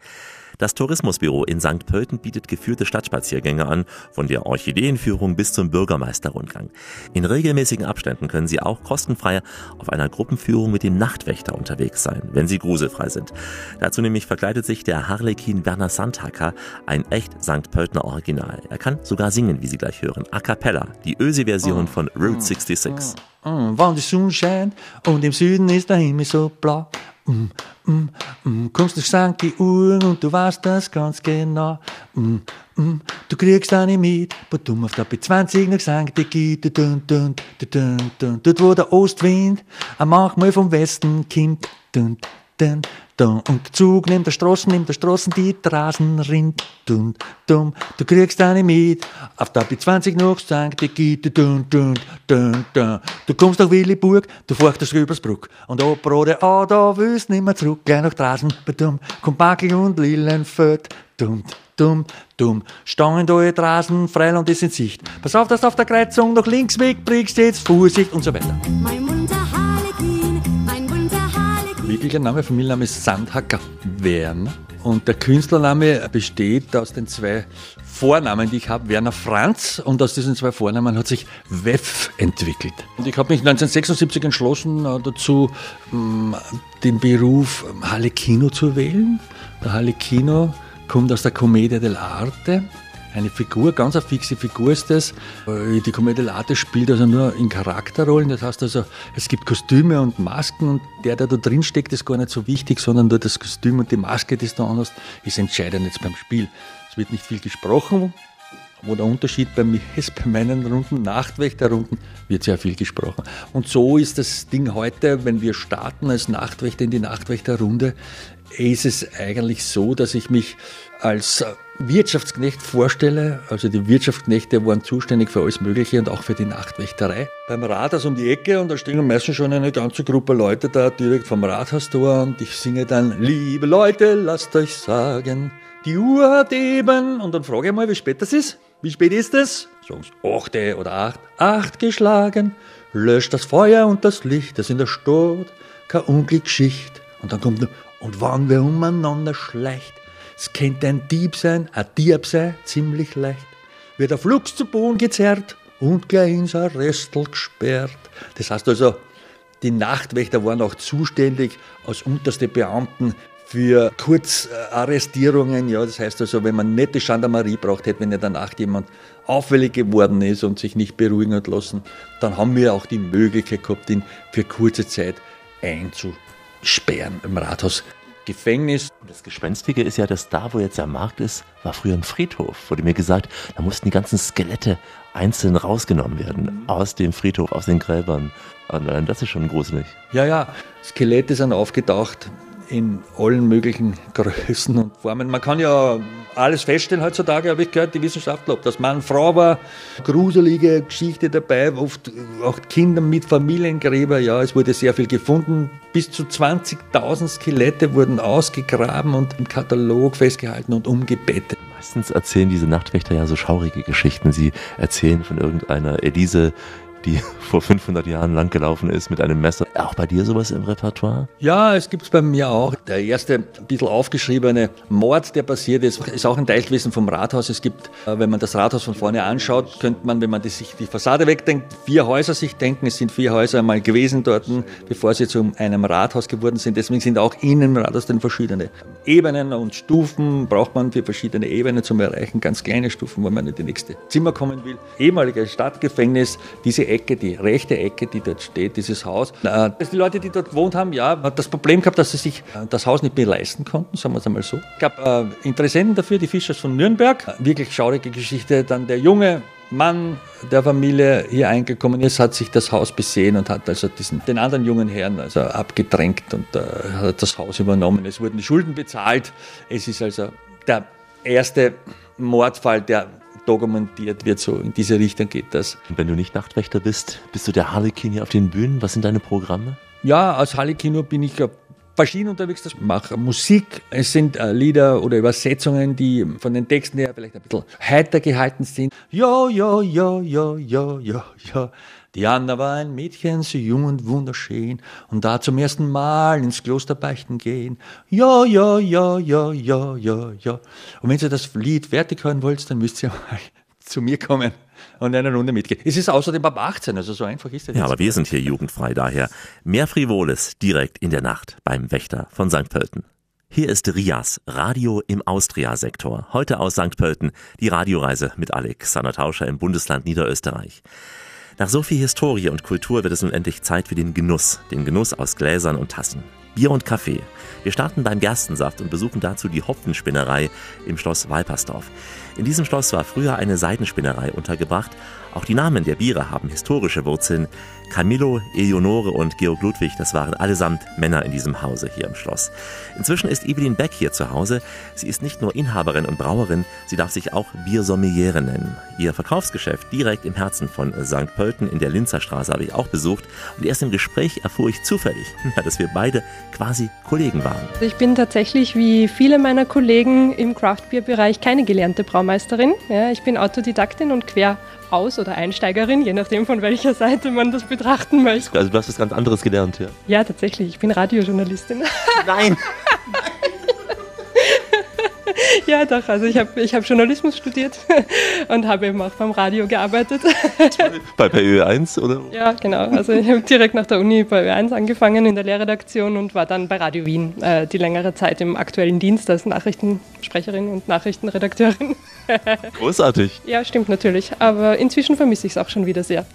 Das Tourismusbüro in St. Pölten bietet geführte Stadtspaziergänge an, von der Orchideenführung bis zum Bürgermeisterrundgang. In regelmäßigen Abständen können Sie auch kostenfrei auf einer Gruppenführung mit dem Nachtwächter unterwegs sein, wenn Sie gruselfrei sind. Dazu nämlich verkleidet sich der Harlekin Werner Sandhacker, ein echt St. Pöltener Original. Er kann sogar singen, wie Sie gleich hören, a cappella, die Ösi-Version von Route 66. Mm, wann die Sonne scheint und im Süden ist der Himmel so blau. Mm, mm, mm, kommst durch St. Uhr und du weißt das ganz genau. Mm, mm, du kriegst nicht mit, aber du auf der B20 nach St. Egid, dun, dun, dun, dun, dun, dort wo der Ostwind manchmal vom Westen kommt. Dun, den, dum. Und der Zug nimmt der Straßen, nimmt der Straßen, die Straßen rinnt, dum, dum. Du kriegst eine mit, auf der B20 nach St. Brigitte, dum, dum, dum, dum. Du kommst nach Williburg, du fährst übers Bruck. Und ob Rode, ah, da willst nimmer zurück, gleich nach draußen, badum. Kommt Backel und Lillenfeld, dum, dumm, dumm. Stangen da draußen, Freiland ist in Sicht. Pass auf, dass du auf der Kreuzung nach links wegbrichst, jetzt Vorsicht und so weiter. Mein Wirklicher Name, Familienname ist Sandhacker Werner. Und der Künstlername besteht aus den zwei Vornamen, die ich habe, Werner Franz. Und aus diesen zwei Vornamen hat sich WEF entwickelt. Und ich habe mich 1976 entschlossen, äh, dazu ähm, den Beruf Harlekino zu wählen. Der Harlekino kommt aus der Commedia dell'arte. Eine Figur, ganz eine fixe Figur ist das. Die Commedia dell'arte spielt also nur in Charakterrollen. Das heißt also, es gibt Kostüme und Masken und der, der da drin steckt, ist gar nicht so wichtig, sondern nur das Kostüm und die Maske, die du anhast, ist entscheidend jetzt beim Spiel. Es wird nicht viel gesprochen, wo der Unterschied bei mir ist, bei meinen Runden, Nachtwächterrunden, wird sehr viel gesprochen. Und so ist das Ding heute, wenn wir starten als Nachtwächter in die Nachtwächterrunde, ist es eigentlich so, dass ich mich als Wirtschaftsknecht vorstelle. Also die Wirtschaftsknechte waren zuständig für alles Mögliche und auch für die Nachtwächterei. Beim Rathaus um die Ecke und da stehen meistens schon eine ganze Gruppe Leute da direkt vom Rathaustor und ich singe dann, liebe Leute, lasst euch sagen, die Uhr hat eben, und dann frage ich mal, wie spät das ist. Wie spät ist es? Sagen sie, achte oder acht. Acht geschlagen, löscht das Feuer und das Licht, das in der Stadt keine Unglückschicht. Und dann kommt noch, und wann wer umeinander schleicht, es könnte ein Dieb sein, ein Dieb sein, ziemlich leicht, wird der Flux zu Boden gezerrt und gleich ins Arrestel gesperrt. Das heißt also, die Nachtwächter waren auch zuständig als unterste Beamten für Kurzarrestierungen. Ja, das heißt also, wenn man nicht die Gendarmerie braucht hätte, wenn ja danach jemand auffällig geworden ist und sich nicht beruhigen hat lassen, dann haben wir auch die Möglichkeit gehabt, ihn für kurze Zeit einzusperren sperren im Rathaus. Gefängnis. Das Gespenstige ist ja, dass da, wo jetzt der Markt ist, war früher ein Friedhof. Wurde mir gesagt, da mussten die ganzen Skelette einzeln rausgenommen werden. Aus dem Friedhof, aus den Gräbern. Und das ist schon gruselig. Ja, ja. Skelette sind aufgetaucht in allen möglichen Größen und Formen. Man kann ja alles feststellen heutzutage, habe ich gehört, die Wissenschaftler, ob das Mann, Frau war, gruselige Geschichte dabei, oft auch Kinder mit Familiengräber, ja, es wurde sehr viel gefunden. Bis zu 20.000 Skelette wurden ausgegraben und im Katalog festgehalten und umgebettet. Meistens erzählen diese Nachtwächter ja so schaurige Geschichten. Sie erzählen von irgendeiner Elise, die vor 500 Jahren lang gelaufen ist mit einem Messer. Auch bei dir sowas im Repertoire? Ja, es gibt es bei mir auch. Der erste ein bisschen aufgeschriebene Mord, der passiert ist, ist auch ein Teil gewesen vom Rathaus. Es gibt, äh, wenn man das Rathaus von vorne anschaut, könnte man, wenn man die, sich die Fassade wegdenkt, vier Häuser sich denken. Es sind vier Häuser einmal gewesen dort, bevor sie zu einem Rathaus geworden sind. Deswegen sind auch innen im Rathaus dann verschiedene Ebenen und Stufen. Braucht man für verschiedene Ebenen zum Erreichen. Ganz kleine Stufen, wo man in die nächste Zimmer kommen will. Ehemaliges Stadtgefängnis, diese Ecke, die rechte Ecke, die dort steht, dieses Haus. Äh, die Leute, die dort gewohnt haben, ja, das Problem gehabt, dass sie sich äh, das Haus nicht mehr leisten konnten, sagen wir es einmal so. Es gab äh, Interessenten dafür, die Fischers von Nürnberg. Wirklich schaurige Geschichte. Dann der junge Mann der Familie hier eingekommen ist, hat sich das Haus besehen und hat also diesen, den anderen jungen Herrn also abgedrängt und äh, hat das Haus übernommen. Es wurden Schulden bezahlt. Es ist also der erste Mordfall, der dokumentiert wird. So in diese Richtung geht das. Und wenn du nicht Nachtwächter bist, bist du der Harlekin hier auf den Bühnen? Was sind deine Programme? Ja, als Harlekin bin ich verschieden unterwegs. Ich mache Musik. Es sind äh, Lieder oder Übersetzungen, die von den Texten her vielleicht ein bisschen heiter gehalten sind. Ja, ja, ja, ja, ja, ja, ja. Diana war ein Mädchen, so jung und wunderschön, und da zum ersten Mal ins Kloster beichten gehen. Ja, ja, ja, ja, ja, ja, ja. Und wenn ihr das Lied fertig hören wollt, dann müsst ihr mal zu mir kommen und eine Runde mitgehen. Es ist außerdem ab 18, also so einfach ist das. Ja, aber wir sind hier jugendfrei, daher mehr Frivoles direkt in der Nacht beim Wächter von St. Pölten. Hier ist Rias, Radio im Austria-Sektor. Heute aus St. Pölten, die Radioreise mit Alexander Tauscher im Bundesland Niederösterreich. Nach so viel Historie und Kultur wird es nun endlich Zeit für den Genuss, den Genuss aus Gläsern und Tassen. Bier und Kaffee. Wir starten beim Gerstensaft und besuchen dazu die Hopfenspinnerei im Schloss Walpersdorf. In diesem Schloss war früher eine Seidenspinnerei untergebracht. Auch die Namen der Biere haben historische Wurzeln. Camillo, Eleonore und Georg Ludwig, das waren allesamt Männer in diesem Hause hier im Schloss. Inzwischen ist Evelyn Beck hier zu Hause. Sie ist nicht nur Inhaberin und Brauerin, sie darf sich auch Biersommeliere nennen. Ihr Verkaufsgeschäft direkt im Herzen von St. Pölten in der Linzer Straße habe ich auch besucht und erst im Gespräch erfuhr ich zufällig, dass wir beide quasi Kollegen waren. Ich bin tatsächlich wie viele meiner Kollegen im Craft-Bier-Bereich keine gelernte Braumeisterin. Ja, ich bin Autodidaktin und Queraus- oder Einsteigerin, je nachdem von welcher Seite man das betrachten möchte. Also du hast was ganz anderes gelernt, ja? Ja, tatsächlich. Ich bin Radiojournalistin. Nein! ja, doch. Also ich habe ich hab Journalismus studiert und habe eben auch beim Radio gearbeitet. Bei, bei Ö1 oder? Ja, genau. Also ich habe direkt nach der Uni bei Ö1 angefangen in der Lehrredaktion und war dann bei Radio Wien äh, die längere Zeit im aktuellen Dienst als Nachrichtensprecherin und Nachrichtenredakteurin. Großartig. Ja, stimmt natürlich. Aber inzwischen vermisse ich es auch schon wieder sehr.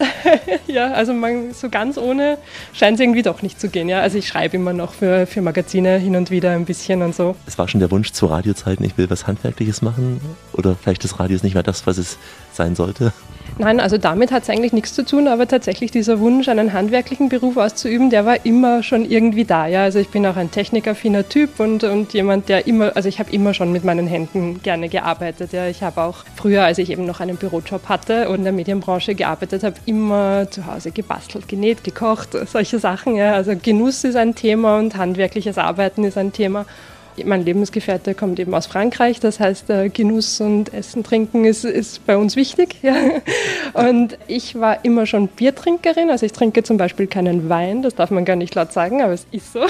ja, also man, so ganz ohne scheint es irgendwie doch nicht zu gehen. Ja? Also ich schreibe immer noch für, für Magazine hin und wieder ein bisschen und so. Es war schon der Wunsch zu Radiozeiten, ich will was Handwerkliches machen? Oder vielleicht das Radio ist nicht mehr das, was es sein sollte? Nein, also damit hat es eigentlich nichts zu tun, aber tatsächlich dieser Wunsch, einen handwerklichen Beruf auszuüben, der war immer schon irgendwie da. Ja? Also ich bin auch ein technikaffiner Typ und, und jemand, der immer, also ich habe immer schon mit meinen Händen gerne gearbeitet. Ja? Ich habe auch früher, als ich eben noch einen Bürojob hatte und in der Medienbranche gearbeitet habe, immer zu Hause gebastelt, genäht, gekocht, solche Sachen. Ja? Also Genuss ist ein Thema und handwerkliches Arbeiten ist ein Thema. Mein Lebensgefährte kommt eben aus Frankreich, das heißt, äh, Genuss und Essen, Trinken ist, ist bei uns wichtig. Ja. Und ich war immer schon Biertrinkerin, also ich trinke zum Beispiel keinen Wein, das darf man gar nicht laut sagen, aber es ist so.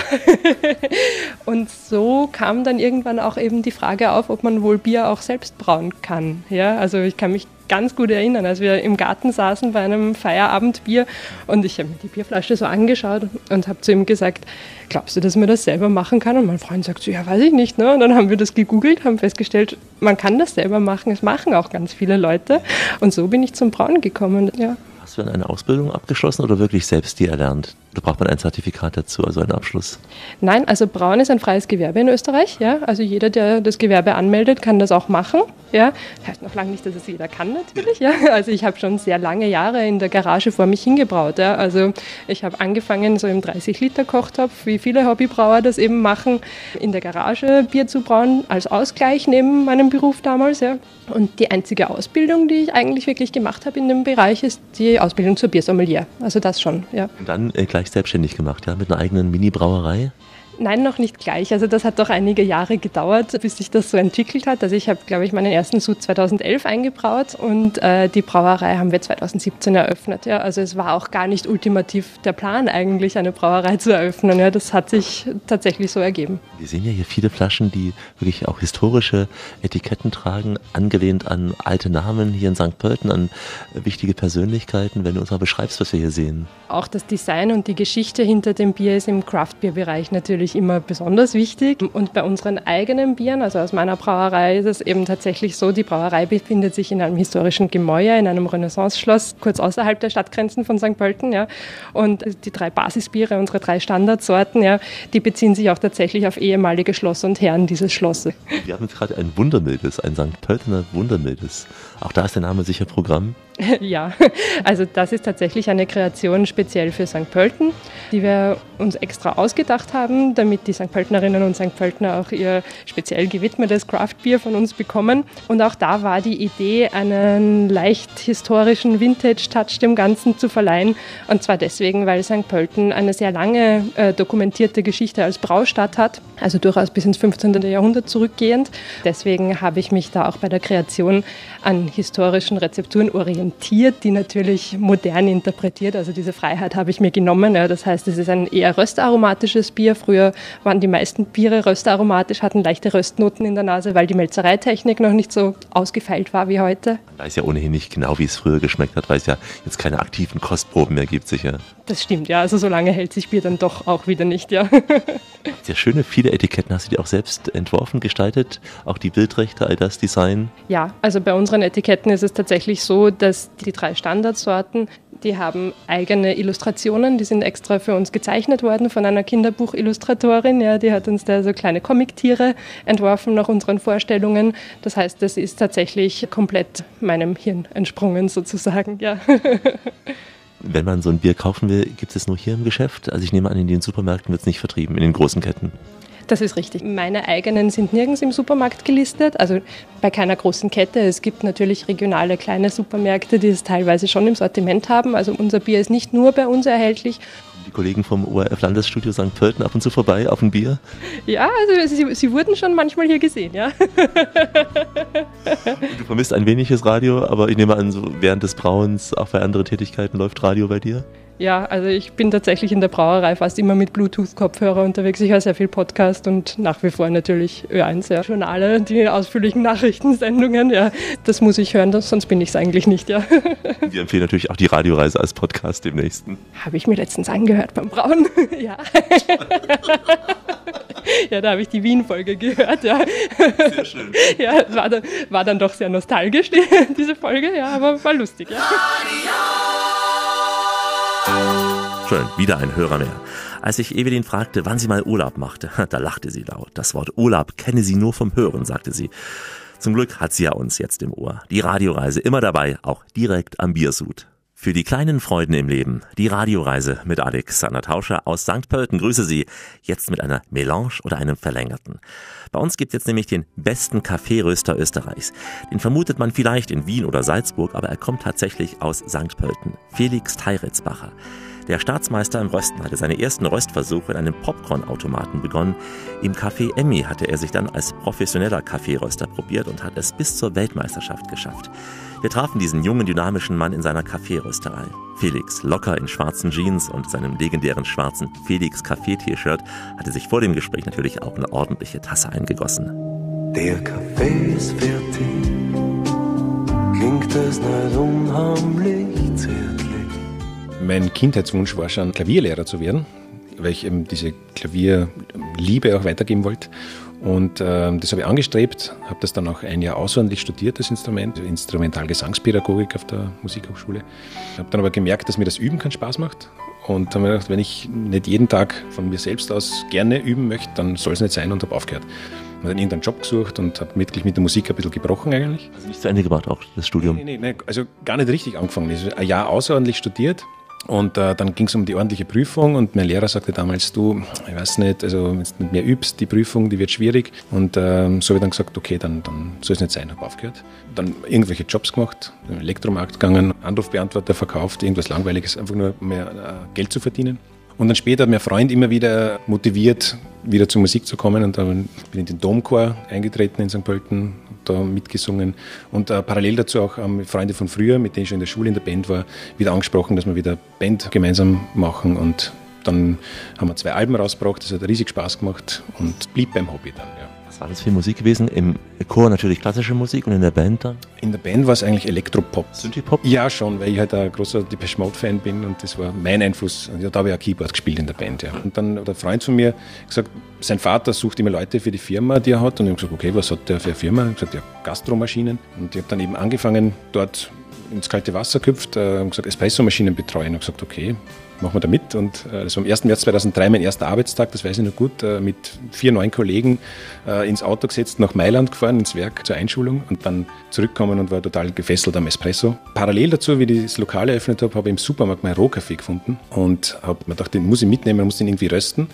Und so kam dann irgendwann auch eben die Frage auf, ob man wohl Bier auch selbst brauen kann. Ja. Also ich kann mich ganz gut erinnern, als wir im Garten saßen bei einem Feierabendbier und ich habe mir die Bierflasche so angeschaut und habe zu ihm gesagt, glaubst du, dass man das selber machen kann? Und mein Freund sagt so, ja, weiß ich nicht. Ne? Und dann haben wir das gegoogelt, haben festgestellt, man kann das selber machen. Es machen auch ganz viele Leute. Und so bin ich zum Brauen gekommen. Ja. Hast du dann eine Ausbildung abgeschlossen oder wirklich selbst die erlernt? Da braucht man ein Zertifikat dazu, also einen Abschluss? Nein, also Brauen ist ein freies Gewerbe in Österreich. Ja? Also jeder, der das Gewerbe anmeldet, kann das auch machen. Ja? Heißt noch lange nicht, dass es jeder kann natürlich. Ja? Also ich habe schon sehr lange Jahre in der Garage vor mich hingebraut. Ja? Also ich habe angefangen so im 30-Liter-Kochtopf, wie viele Hobbybrauer das eben machen, in der Garage Bier zu brauen, als Ausgleich neben meinem Beruf damals. Ja? Und die einzige Ausbildung, die ich eigentlich wirklich gemacht habe in dem Bereich, ist die Ausbildung zur Biersommelier. Also das schon. Ja. Und dann äh, gleich selbstständig gemacht, ja, mit einer eigenen Mini-Brauerei? Nein, noch nicht gleich. Also das hat doch einige Jahre gedauert, bis sich das so entwickelt hat. Also ich habe, glaube ich, meinen ersten Sud 2011 eingebraut und äh, die Brauerei haben wir 2017 eröffnet. Ja. Also es war auch gar nicht ultimativ der Plan eigentlich, eine Brauerei zu eröffnen. Ja. Das hat sich tatsächlich so ergeben. Wir sehen ja hier viele Flaschen, die wirklich auch historische Etiketten tragen, angelehnt an alte Namen hier in St. Pölten, an wichtige Persönlichkeiten. Wenn du uns mal beschreibst, was wir hier sehen. Auch das Design und die Geschichte hinter dem Bier ist im Craft-Bier-Bereich natürlich immer besonders wichtig. Und bei unseren eigenen Bieren, also aus meiner Brauerei, ist es eben tatsächlich so, die Brauerei befindet sich in einem historischen Gemäuer, in einem Renaissance-Schloss, kurz außerhalb der Stadtgrenzen von St. Pölten. Ja. Und die drei Basisbiere, unsere drei Standardsorten, ja, die beziehen sich auch tatsächlich auf ehemalige Schloss und Herren dieses Schlosses. Wir haben jetzt gerade ein Wundermildes, ein St. Pöltener Wundermildes. Auch da ist der Name sicher Programm. Ja, also das ist tatsächlich eine Kreation speziell für St. Pölten, die wir uns extra ausgedacht haben, damit die St. Pöltenerinnen und St. Pöltener auch ihr speziell gewidmetes Craftbier von uns bekommen. Und auch da war die Idee, einen leicht historischen Vintage-Touch dem Ganzen zu verleihen. Und zwar deswegen, weil St. Pölten eine sehr lange äh, dokumentierte Geschichte als Braustadt hat, also durchaus bis ins 15. Jahrhundert zurückgehend. Deswegen habe ich mich da auch bei der Kreation an historischen Rezepturen orientiert orientiert, die natürlich modern interpretiert. Also diese Freiheit habe ich mir genommen. Ja. Das heißt, es ist ein eher röstaromatisches Bier. Früher waren die meisten Biere röstaromatisch, hatten leichte Röstnoten in der Nase, weil die Melzereitechnik noch nicht so ausgefeilt war wie heute. Man weiß ja ohnehin nicht genau, wie es früher geschmeckt hat, weil es ja jetzt keine aktiven Kostproben mehr gibt, sicher. Das stimmt, ja. Also so lange hält sich Bier dann doch auch wieder nicht, ja. Sehr schöne, viele Etiketten. Hast du die auch selbst entworfen, gestaltet? Auch die Bildrechte, all das Design? Ja, also bei unseren Etiketten ist es tatsächlich so, dass die drei Standardsorten, die haben eigene Illustrationen, die sind extra für uns gezeichnet worden von einer Kinderbuchillustratorin. Ja, die hat uns da so kleine Comictiere entworfen nach unseren Vorstellungen. Das heißt, das ist tatsächlich komplett meinem Hirn entsprungen sozusagen. Ja. Wenn man so ein Bier kaufen will, gibt es nur hier im Geschäft? Also ich nehme an, in den Supermärkten wird es nicht vertrieben, in den großen Ketten. Das ist richtig. Meine eigenen sind nirgends im Supermarkt gelistet, also bei keiner großen Kette. Es gibt natürlich regionale kleine Supermärkte, die es teilweise schon im Sortiment haben. Also unser Bier ist nicht nur bei uns erhältlich. Die Kollegen vom ORF Landesstudio St. Pölten ab und zu vorbei auf ein Bier? Ja, also sie, sie wurden schon manchmal hier gesehen, ja. Du vermisst ein wenig das Radio, aber ich nehme an, so während des Brauens, auch bei anderen Tätigkeiten, läuft Radio bei dir? Ja, also ich bin tatsächlich in der Brauerei fast immer mit Bluetooth-Kopfhörer unterwegs. Ich höre sehr viel Podcast und nach wie vor natürlich Ö1, ja. Journale, die ausführlichen Nachrichtensendungen, ja. Das muss ich hören, sonst bin ich es eigentlich nicht, ja. Wir empfehlen natürlich auch die Radioreise als Podcast dem nächsten. Habe ich mir letztens angehört beim Brauen, ja. ja, da habe ich die Wien-Folge gehört, ja. Sehr schön. Ja, war dann, war dann doch sehr nostalgisch, die, diese Folge, ja, aber war lustig, ja. Schön, wieder ein Hörer mehr. Als ich Evelyn fragte, wann sie mal Urlaub machte, da lachte sie laut. Das Wort Urlaub kenne sie nur vom Hören, sagte sie. Zum Glück hat sie ja uns jetzt im Ohr. Die Radioreise immer dabei, auch direkt am Biersud. Für die kleinen Freuden im Leben, die Radioreise mit Alexander Tauscher aus St. Pölten. Grüße Sie jetzt mit einer Melange oder einem verlängerten. Bei uns gibt's jetzt nämlich den besten Kaffeeröster Österreichs. Den vermutet man vielleicht in Wien oder Salzburg, aber er kommt tatsächlich aus St. Pölten. Felix Teiritzbacher. Der Staatsmeister im Rösten hatte seine ersten Röstversuche in einem Popcorn-Automaten begonnen. Im Café Emmy hatte er sich dann als professioneller Kaffeeröster probiert und hat es bis zur Weltmeisterschaft geschafft. Wir trafen diesen jungen, dynamischen Mann in seiner Kaffeerösterei. Felix, locker in schwarzen Jeans und seinem legendären schwarzen Felix Kaffee-T-Shirt, hatte sich vor dem Gespräch natürlich auch eine ordentliche Tasse eingegossen. Der Kaffee ist fertig, klingt es nicht unheimlich. Mein Kindheitswunsch war schon, Klavierlehrer zu werden, weil ich eben diese Klavierliebe auch weitergeben wollte. Und äh, das habe ich angestrebt, habe das dann auch ein Jahr außerordentlich studiert, das Instrument, Instrumentalgesangspädagogik auf der Musikhochschule. Habe dann aber gemerkt, dass mir das Üben keinen Spaß macht. Und habe mir gedacht, wenn ich nicht jeden Tag von mir selbst aus gerne üben möchte, dann soll es nicht sein und habe aufgehört. Habe dann irgendeinen Job gesucht und habe wirklich mit der Musik ein bisschen gebrochen eigentlich. Also nicht zu Ende gebracht auch, das Studium? Nee, nee, nee, also gar nicht richtig angefangen. Also ein Jahr außerordentlich studiert, und äh, dann ging es um die ordentliche Prüfung und mein Lehrer sagte damals, du, ich weiß nicht, also wenn du mit mir übst, die Prüfung, die wird schwierig. Und ähm, so habe ich dann gesagt, okay, dann, dann soll es nicht sein, habe aufgehört. Dann irgendwelche Jobs gemacht, im Elektromarkt gegangen, Anrufbeantworter verkauft, irgendwas Langweiliges, einfach nur mehr äh, Geld zu verdienen. Und dann später hat mein Freund immer wieder motiviert, wieder zur Musik zu kommen. Und dann bin ich in den Domchor eingetreten in St. Pölten, da mitgesungen. Und äh, parallel dazu auch ähm, Freunde von früher, mit denen ich schon in der Schule in der Band war, wieder angesprochen, dass wir wieder Band gemeinsam machen. Und dann haben wir zwei Alben rausgebracht, das hat riesig Spaß gemacht und blieb beim Hobby dann, ja. War das für Musik gewesen? Im Chor natürlich klassische Musik und in der Band dann? In der Band war es eigentlich Elektropop. Synthie-Pop? Ja, schon, weil ich halt ein großer Depeche Mode-Fan bin und das war mein Einfluss. Ja, da habe ich auch Keyboard gespielt in der Band, ja. Und dann hat ein Freund von mir gesagt, sein Vater sucht immer Leute für die Firma, die er hat. Und ich habe gesagt, okay, was hat der für eine Firma? Ich habe gesagt, ja, Gastromaschinen. Und ich habe dann eben angefangen, dort ins kalte Wasser gehüpft, äh, und gesagt, Espresso-Maschinen betreuen. Und gesagt, okay, machen wir da mit. Und äh, das war am 1. März 2003 mein erster Arbeitstag, das weiß ich noch gut, äh, mit vier neuen Kollegen äh, ins Auto gesetzt, nach Mailand gefahren, ins Werk zur Einschulung und dann zurückgekommen und war total gefesselt am Espresso. Parallel dazu, wie ich das Lokal eröffnet habe, habe ich im Supermarkt meinen Rohkaffee gefunden und habe mir gedacht, den muss ich mitnehmen, muss den irgendwie rösten. Und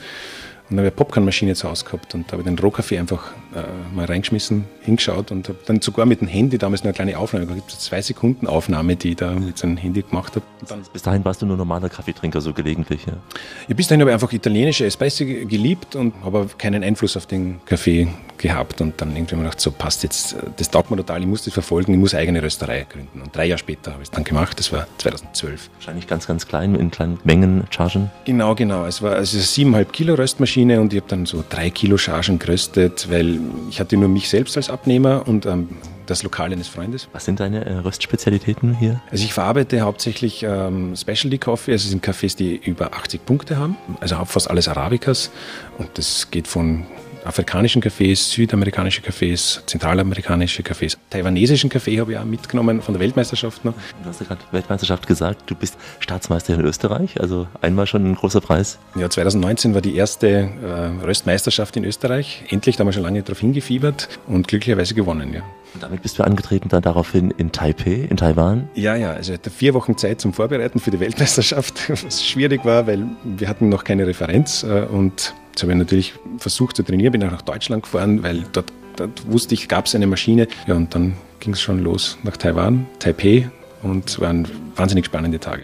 dann habe ich eine Popcornmaschine zu Hause gehabt und habe den Rohkaffee einfach äh, mal reingeschmissen, hingeschaut und habe dann sogar mit dem Handy damals eine kleine Aufnahme, da gibt es zwei Sekunden Aufnahme, die ich da mit so einem Handy gemacht habe. Bis dahin warst du nur normaler Kaffeetrinker, so gelegentlich, ja? Ja, bis dahin habe ich einfach italienische Espresso geliebt und habe keinen Einfluss auf den Kaffee gehabt und dann irgendwie mir gedacht, so passt jetzt, das taugt mir total, ich muss das verfolgen, ich muss eigene Rösterei gründen. Und drei Jahre später habe ich es dann gemacht, das war 2012. Wahrscheinlich ganz, ganz klein, in kleinen Mengen chargen? Genau, genau. Es war also siebeneinhalb Kilo Röstmaschine und ich habe dann so drei Kilo Chargen geröstet, weil ich hatte nur mich selbst als Abnehmer und ähm, das Lokal eines Freundes. Was sind deine äh, Röstspezialitäten hier? Also ich verarbeite hauptsächlich ähm, Specialty Coffee, also es sind Cafés, die über 80 Punkte haben, also fast alles Arabicas und das geht von afrikanischen Cafés, südamerikanische Cafés, zentralamerikanische Cafés. Taiwanesischen Kaffee habe ich auch mitgenommen von der Weltmeisterschaft noch. Du hast ja gerade Weltmeisterschaft gesagt, du bist Staatsmeister in Österreich, also einmal schon ein großer Preis. Ja, 2019 war die erste äh, Röstmeisterschaft in Österreich. Endlich, da haben wir schon lange darauf hingefiebert und glücklicherweise gewonnen, ja. Und damit bist du angetreten dann daraufhin in Taipei, in Taiwan. Ja, ja, also ich hatte vier Wochen Zeit zum Vorbereiten für die Weltmeisterschaft, was schwierig war, weil wir hatten noch keine Referenz äh, und Jetzt habe ich natürlich versucht zu trainieren, bin auch nach Deutschland gefahren, weil dort, dort wusste ich, gab es eine Maschine. Ja, und dann ging es schon los nach Taiwan, Taipei und es waren wahnsinnig spannende Tage.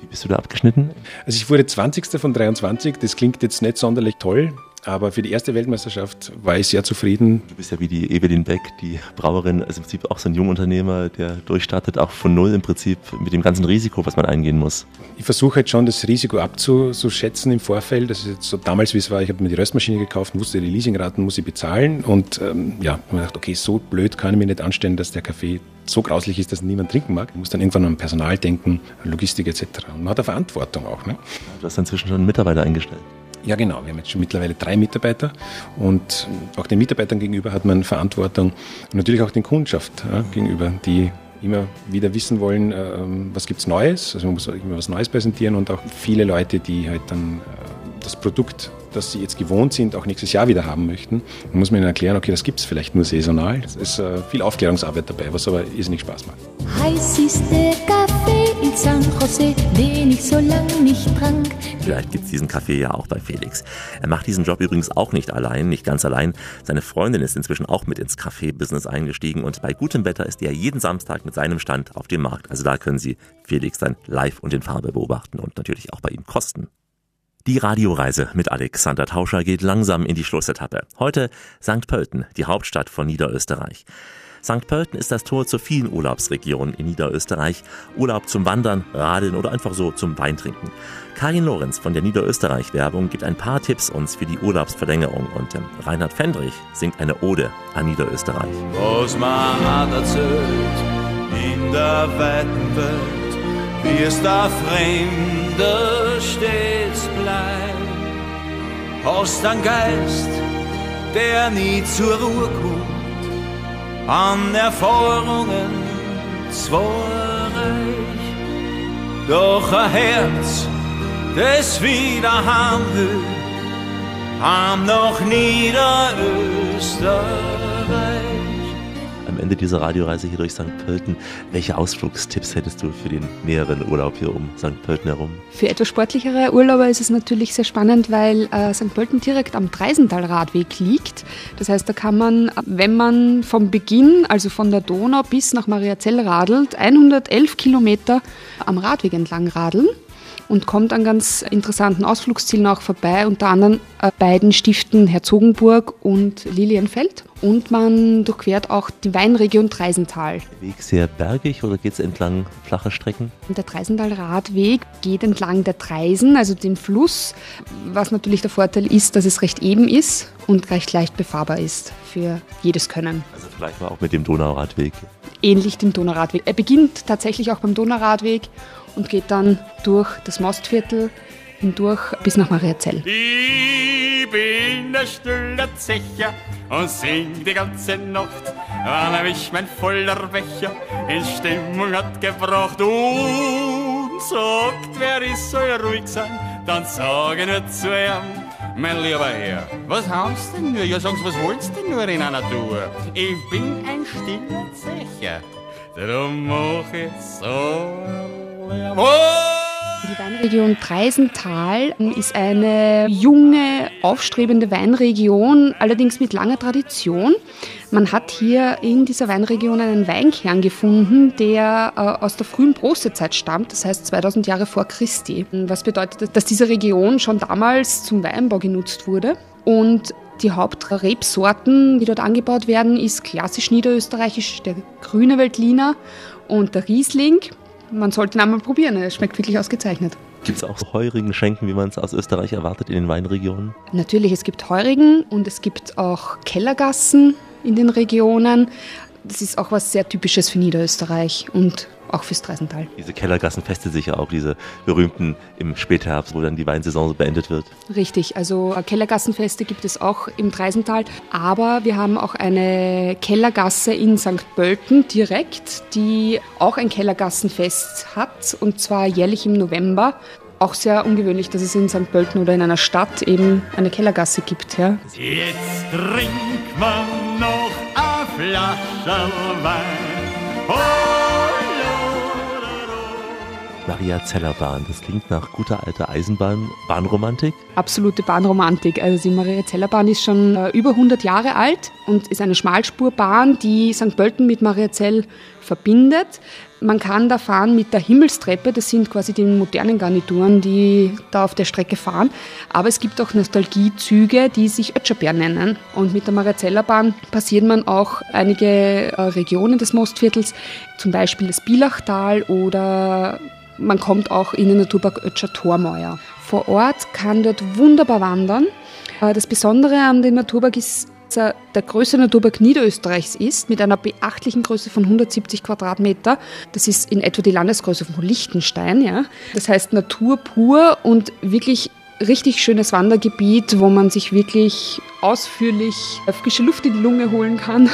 Wie bist du da abgeschnitten? Also ich wurde 20. von 23, das klingt jetzt nicht sonderlich toll, aber für die erste Weltmeisterschaft war ich sehr zufrieden. Du bist ja wie die Evelyn Beck, die Brauerin, also im Prinzip auch so ein Jungunternehmer, der durchstartet, auch von Null im Prinzip mit dem ganzen Risiko, was man eingehen muss. Ich versuche halt schon das Risiko abzuschätzen im Vorfeld. Das ist jetzt so damals, wie es war, ich habe mir die Röstmaschine gekauft, wusste, die Leasingraten muss ich bezahlen und ähm, ja, habe mir gedacht, okay, so blöd kann ich mir nicht anstellen, dass der Kaffee so grauslich ist, dass niemand trinken mag. Ich muss dann irgendwann an Personal denken, Logistik etc. Und man hat eine Verantwortung auch. Ne? Du hast inzwischen schon einen Mitarbeiter eingestellt. Ja, genau. Wir haben jetzt schon mittlerweile drei Mitarbeiter und auch den Mitarbeitern gegenüber hat man Verantwortung und natürlich auch den Kundschaft ja, gegenüber, die immer wieder wissen wollen, äh, was gibt's Neues. Also man muss immer was Neues präsentieren und auch viele Leute, die halt dann äh, das Produkt, das sie jetzt gewohnt sind, auch nächstes Jahr wieder haben möchten. Dann muss man ihnen erklären, okay, das gibt's vielleicht nur saisonal. Es ist äh, viel Aufklärungsarbeit dabei, was aber irrsinnig Spaß macht. Heiß ist der Kaffee in San Jose, den ich so lang nicht trank. Vielleicht gibt es diesen Kaffee ja auch bei Felix. Er macht diesen Job übrigens auch nicht allein, nicht ganz allein. Seine Freundin ist inzwischen auch mit ins Kaffee-Business eingestiegen und bei gutem Wetter ist er jeden Samstag mit seinem Stand auf dem Markt. Also da können Sie Felix dann live und in Farbe beobachten und natürlich auch bei ihm kosten. Die Radioreise mit Alexander Tauscher geht langsam in die Schlussetappe. Heute St. Pölten, die Hauptstadt von Niederösterreich. St. Pölten ist das Tor zu vielen Urlaubsregionen in Niederösterreich. Urlaub zum Wandern, Radeln oder einfach so zum Weintrinken. Karin Lorenz von der Niederösterreich-Werbung gibt ein paar Tipps uns für die Urlaubsverlängerung und Reinhard Fendrich singt eine Ode an Niederösterreich. Was in der Welt, wie es da Fremde stets bleibt. Hast einen Geist, der nie zur Ruhe kommt, an Erfahrungen zwar doch ein Herz, das wieder haben will, haben noch Niederösterreich. Am Ende dieser Radioreise hier durch St. Pölten, welche Ausflugstipps hättest du für den näheren Urlaub hier um St. Pölten herum? Für etwas sportlichere Urlauber ist es natürlich sehr spannend, weil äh, St. Pölten direkt am Treisentalradweg liegt. Das heißt, da kann man, wenn man vom Beginn, also von der Donau bis nach Mariazell radelt, 111 Kilometer am Radweg entlang radeln und kommt an ganz interessanten Ausflugszielen auch vorbei, unter anderem äh, beiden Stiften Herzogenburg und Lilienfeld. Und man durchquert auch die Weinregion Treisental. Weg sehr bergig oder geht es entlang flacher Strecken? Der Treisental-Radweg geht entlang der Treisen, also dem Fluss, was natürlich der Vorteil ist, dass es recht eben ist und recht leicht befahrbar ist für jedes Können. Also vergleichbar auch mit dem Donauradweg. Ähnlich dem Donauradweg. Er beginnt tatsächlich auch beim Donauradweg und geht dann durch das Mostviertel hindurch bis nach Mariazell. Ich bin der stille Zecher und sing die ganze Nacht, wann hab ich mein voller Becher in Stimmung hat gebracht und sagt, wer ist soll ruhig sein, dann sage nur zu ihm, mein lieber Herr, was haben's denn nur? Ja, Sie, was wollt's denn nur in einer Tour? Ich bin ein stiller Zecher, drum mach ich so! Die Weinregion Treisental ist eine junge, aufstrebende Weinregion, allerdings mit langer Tradition. Man hat hier in dieser Weinregion einen Weinkern gefunden, der äh, aus der frühen Bronzezeit stammt, das heißt 2000 Jahre vor Christi. Was bedeutet, dass diese Region schon damals zum Weinbau genutzt wurde. Und die Hauptrebsorten, die dort angebaut werden, ist klassisch niederösterreichisch der grüne Veltliner und der Riesling. Man sollte ihn einmal probieren, es schmeckt wirklich ausgezeichnet. Gibt es auch so heurigen Schenken, wie man es aus Österreich erwartet in den Weinregionen? Natürlich, es gibt Heurigen und es gibt auch Kellergassen in den Regionen. Das ist auch was sehr Typisches für Niederösterreich und auch fürs Dreisental. Diese Kellergassenfeste sicher auch, diese berühmten im Spätherbst, wo dann die Weinsaison so beendet wird. Richtig, also äh, Kellergassenfeste gibt es auch im Dreisental, aber wir haben auch eine Kellergasse in St. Pölten direkt, die auch ein Kellergassenfest hat und zwar jährlich im November. Auch sehr ungewöhnlich, dass es in St. Pölten oder in einer Stadt eben eine Kellergasse gibt. Ja. Jetzt trinkt man noch eine Flasche Wein. Oh, Maria Zellerbahn, das klingt nach guter alter Eisenbahn, Bahnromantik. Absolute Bahnromantik. Also die Mariazellerbahn ist schon äh, über 100 Jahre alt und ist eine Schmalspurbahn, die St. Pölten mit Mariazell verbindet. Man kann da fahren mit der Himmelstreppe, das sind quasi die modernen Garnituren, die da auf der Strecke fahren. Aber es gibt auch Nostalgiezüge, die sich Ötscherberg nennen. Und mit der Mariazellerbahn passiert man auch einige äh, Regionen des Mostviertels, zum Beispiel das Bilachtal oder man kommt auch in den Naturpark Ötscher Tormeuer. Vor Ort kann dort wunderbar wandern. Äh, Das Besondere an dem Naturpark ist, dass er der größte Naturpark Niederösterreichs ist, mit einer beachtlichen Größe von 170 Quadratmeter. Das ist in etwa die Landesgröße von Liechtenstein. Ja. Das heißt Natur pur und wirklich richtig schönes Wandergebiet, wo man sich wirklich ausführlich frische Luft in die Lunge holen kann.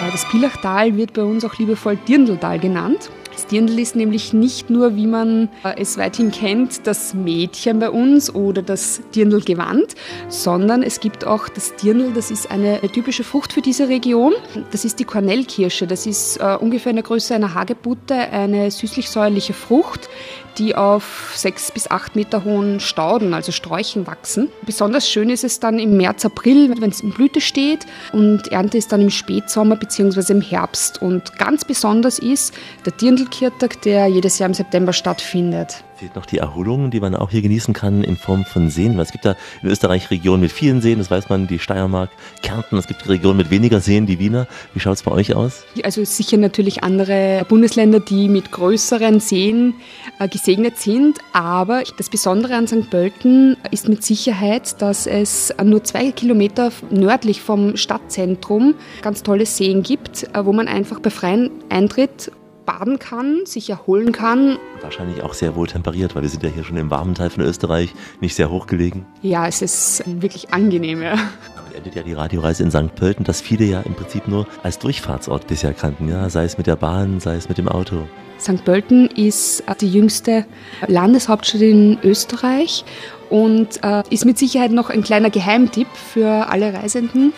Ja, Das Pilachtal wird bei uns auch liebevoll Dirndltal genannt. Das Dirndl ist nämlich nicht nur, wie man äh, es weithin kennt, das Mädchen bei uns oder das Dirndlgewand, sondern es gibt auch das Dirndl, das ist eine typische Frucht für diese Region. Das ist die Kornellkirsche. Das ist äh, ungefähr in der Größe einer Hagebutte, eine süßlich-säuerliche Frucht, die auf sechs bis acht Meter hohen Stauden, also Sträuchen, wachsen. Besonders schön ist es dann im März, April, wenn es in Blüte steht und Ernte ist dann im Spätsommer bzw. im Herbst. Und ganz besonders ist der Dirndlkirtag, der jedes Jahr im September stattfindet. Fehlt noch die Erholung, die man auch hier genießen kann in Form von Seen. Weil es gibt da in Österreich Regionen mit vielen Seen, das weiß man, die Steiermark, Kärnten. Es gibt Regionen mit weniger Seen, die Wiener. Wie schaut es bei euch aus? Also sicher natürlich andere Bundesländer, die mit größeren Seen äh, gesegnet sind. Aber das Besondere an St. Pölten ist mit Sicherheit, dass es nur zwei Kilometer nördlich vom Stadtzentrum ganz tolle Seen gibt, äh, wo man einfach bei freiem Eintritt baden kann, sich erholen kann. Wahrscheinlich auch sehr wohl temperiert, weil wir sind ja hier schon im warmen Teil von Österreich, nicht sehr hochgelegen. Ja, es ist wirklich angenehm. Ja. Damit endet ja die Radioreise in St. Pölten, das viele ja im Prinzip nur als Durchfahrtsort bisher kannten. Ja? Sei es mit der Bahn, sei es mit dem Auto. St. Pölten ist äh, die jüngste Landeshauptstadt in Österreich und äh, ist mit Sicherheit noch ein kleiner Geheimtipp für alle Reisenden.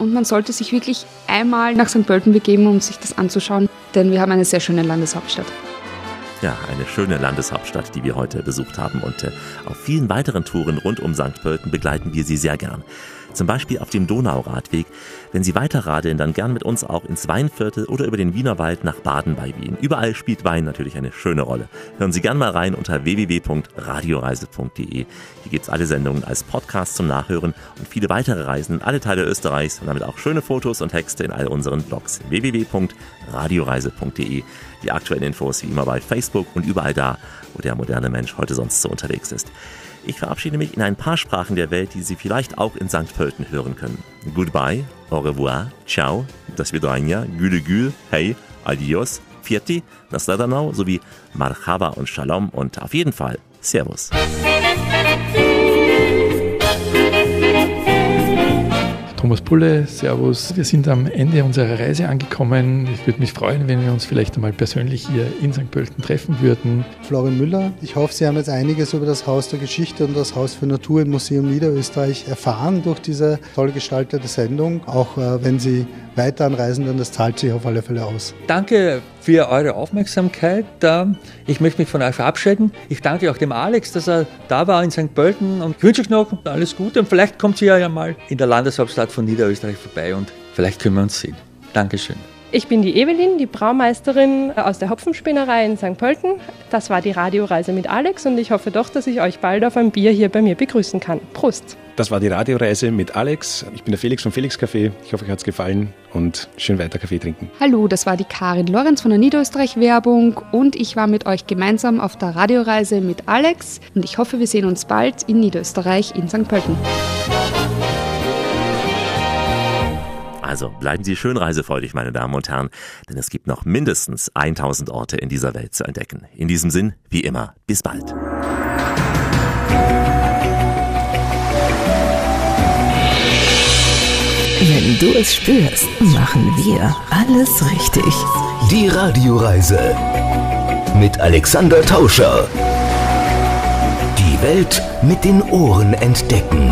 Und man sollte sich wirklich einmal nach St. Pölten begeben, um sich das anzuschauen, denn wir haben eine sehr schöne Landeshauptstadt. Ja, eine schöne Landeshauptstadt, die wir heute besucht haben. Und äh, auf vielen weiteren Touren rund um St. Pölten begleiten wir Sie sehr gern. Zum Beispiel auf dem Donauradweg. Wenn Sie weiter radeln, dann gern mit uns auch ins Weinviertel oder über den Wienerwald nach Baden bei Wien. Überall spielt Wein natürlich eine schöne Rolle. Hören Sie gern mal rein unter www.radioreise.de. Hier gibt's alle Sendungen als Podcast zum Nachhören und viele weitere Reisen in alle Teile Österreichs und damit auch schöne Fotos und Texte in all unseren Blogs. www.radioreise.de. Die aktuellen Infos wie immer bei Facebook und überall da, wo der moderne Mensch heute sonst so unterwegs ist. Ich verabschiede mich in ein paar Sprachen der Welt, die Sie vielleicht auch in St. Pölten hören können. Goodbye, au revoir, ciao, das Vidranja, güle gül, hey, adios, Vierti, Nasledanau sowie Marhaba und Shalom und auf jeden Fall Servus. Thomas Pulle, Servus. Wir sind am Ende unserer Reise angekommen. Ich würde mich freuen, wenn wir uns vielleicht einmal persönlich hier in St. Pölten treffen würden. Florian Müller, ich hoffe, Sie haben jetzt einiges über das Haus der Geschichte und das Haus für Natur im Museum Niederösterreich erfahren durch diese toll gestaltete Sendung. Auch äh, wenn Sie weiter anreisen, dann das zahlt sich auf alle Fälle aus. Danke für eure Aufmerksamkeit. Ich möchte mich von euch verabschieden. Ich danke auch dem Alex, dass er da war in St. Pölten und ich wünsche euch noch alles Gute und vielleicht kommt ihr ja mal in der Landeshauptstadt von Niederösterreich vorbei und vielleicht können wir uns sehen. Dankeschön. Ich bin die Evelyn, die Braumeisterin aus der Hopfenspinnerei in St. Pölten. Das war die Radioreise mit Alex und ich hoffe doch, dass ich euch bald auf ein Bier hier bei mir begrüßen kann. Prost! Das war die Radioreise mit Alex. Ich bin der Felix vom Felix Café. Ich hoffe, euch hat es gefallen und schön weiter Kaffee trinken. Hallo, das war die Karin Lorenz von der Niederösterreich Werbung und ich war mit euch gemeinsam auf der Radioreise mit Alex und ich hoffe, wir sehen uns bald in Niederösterreich in St. Pölten. Also bleiben Sie schön reisefreudig, meine Damen und Herren, denn es gibt noch mindestens 1000 Orte in dieser Welt zu entdecken. In diesem Sinn, wie immer, bis bald. Wenn du es spürst, machen wir alles richtig. Die Radioreise mit Alexander Tauscher. Die Welt mit den Ohren entdecken.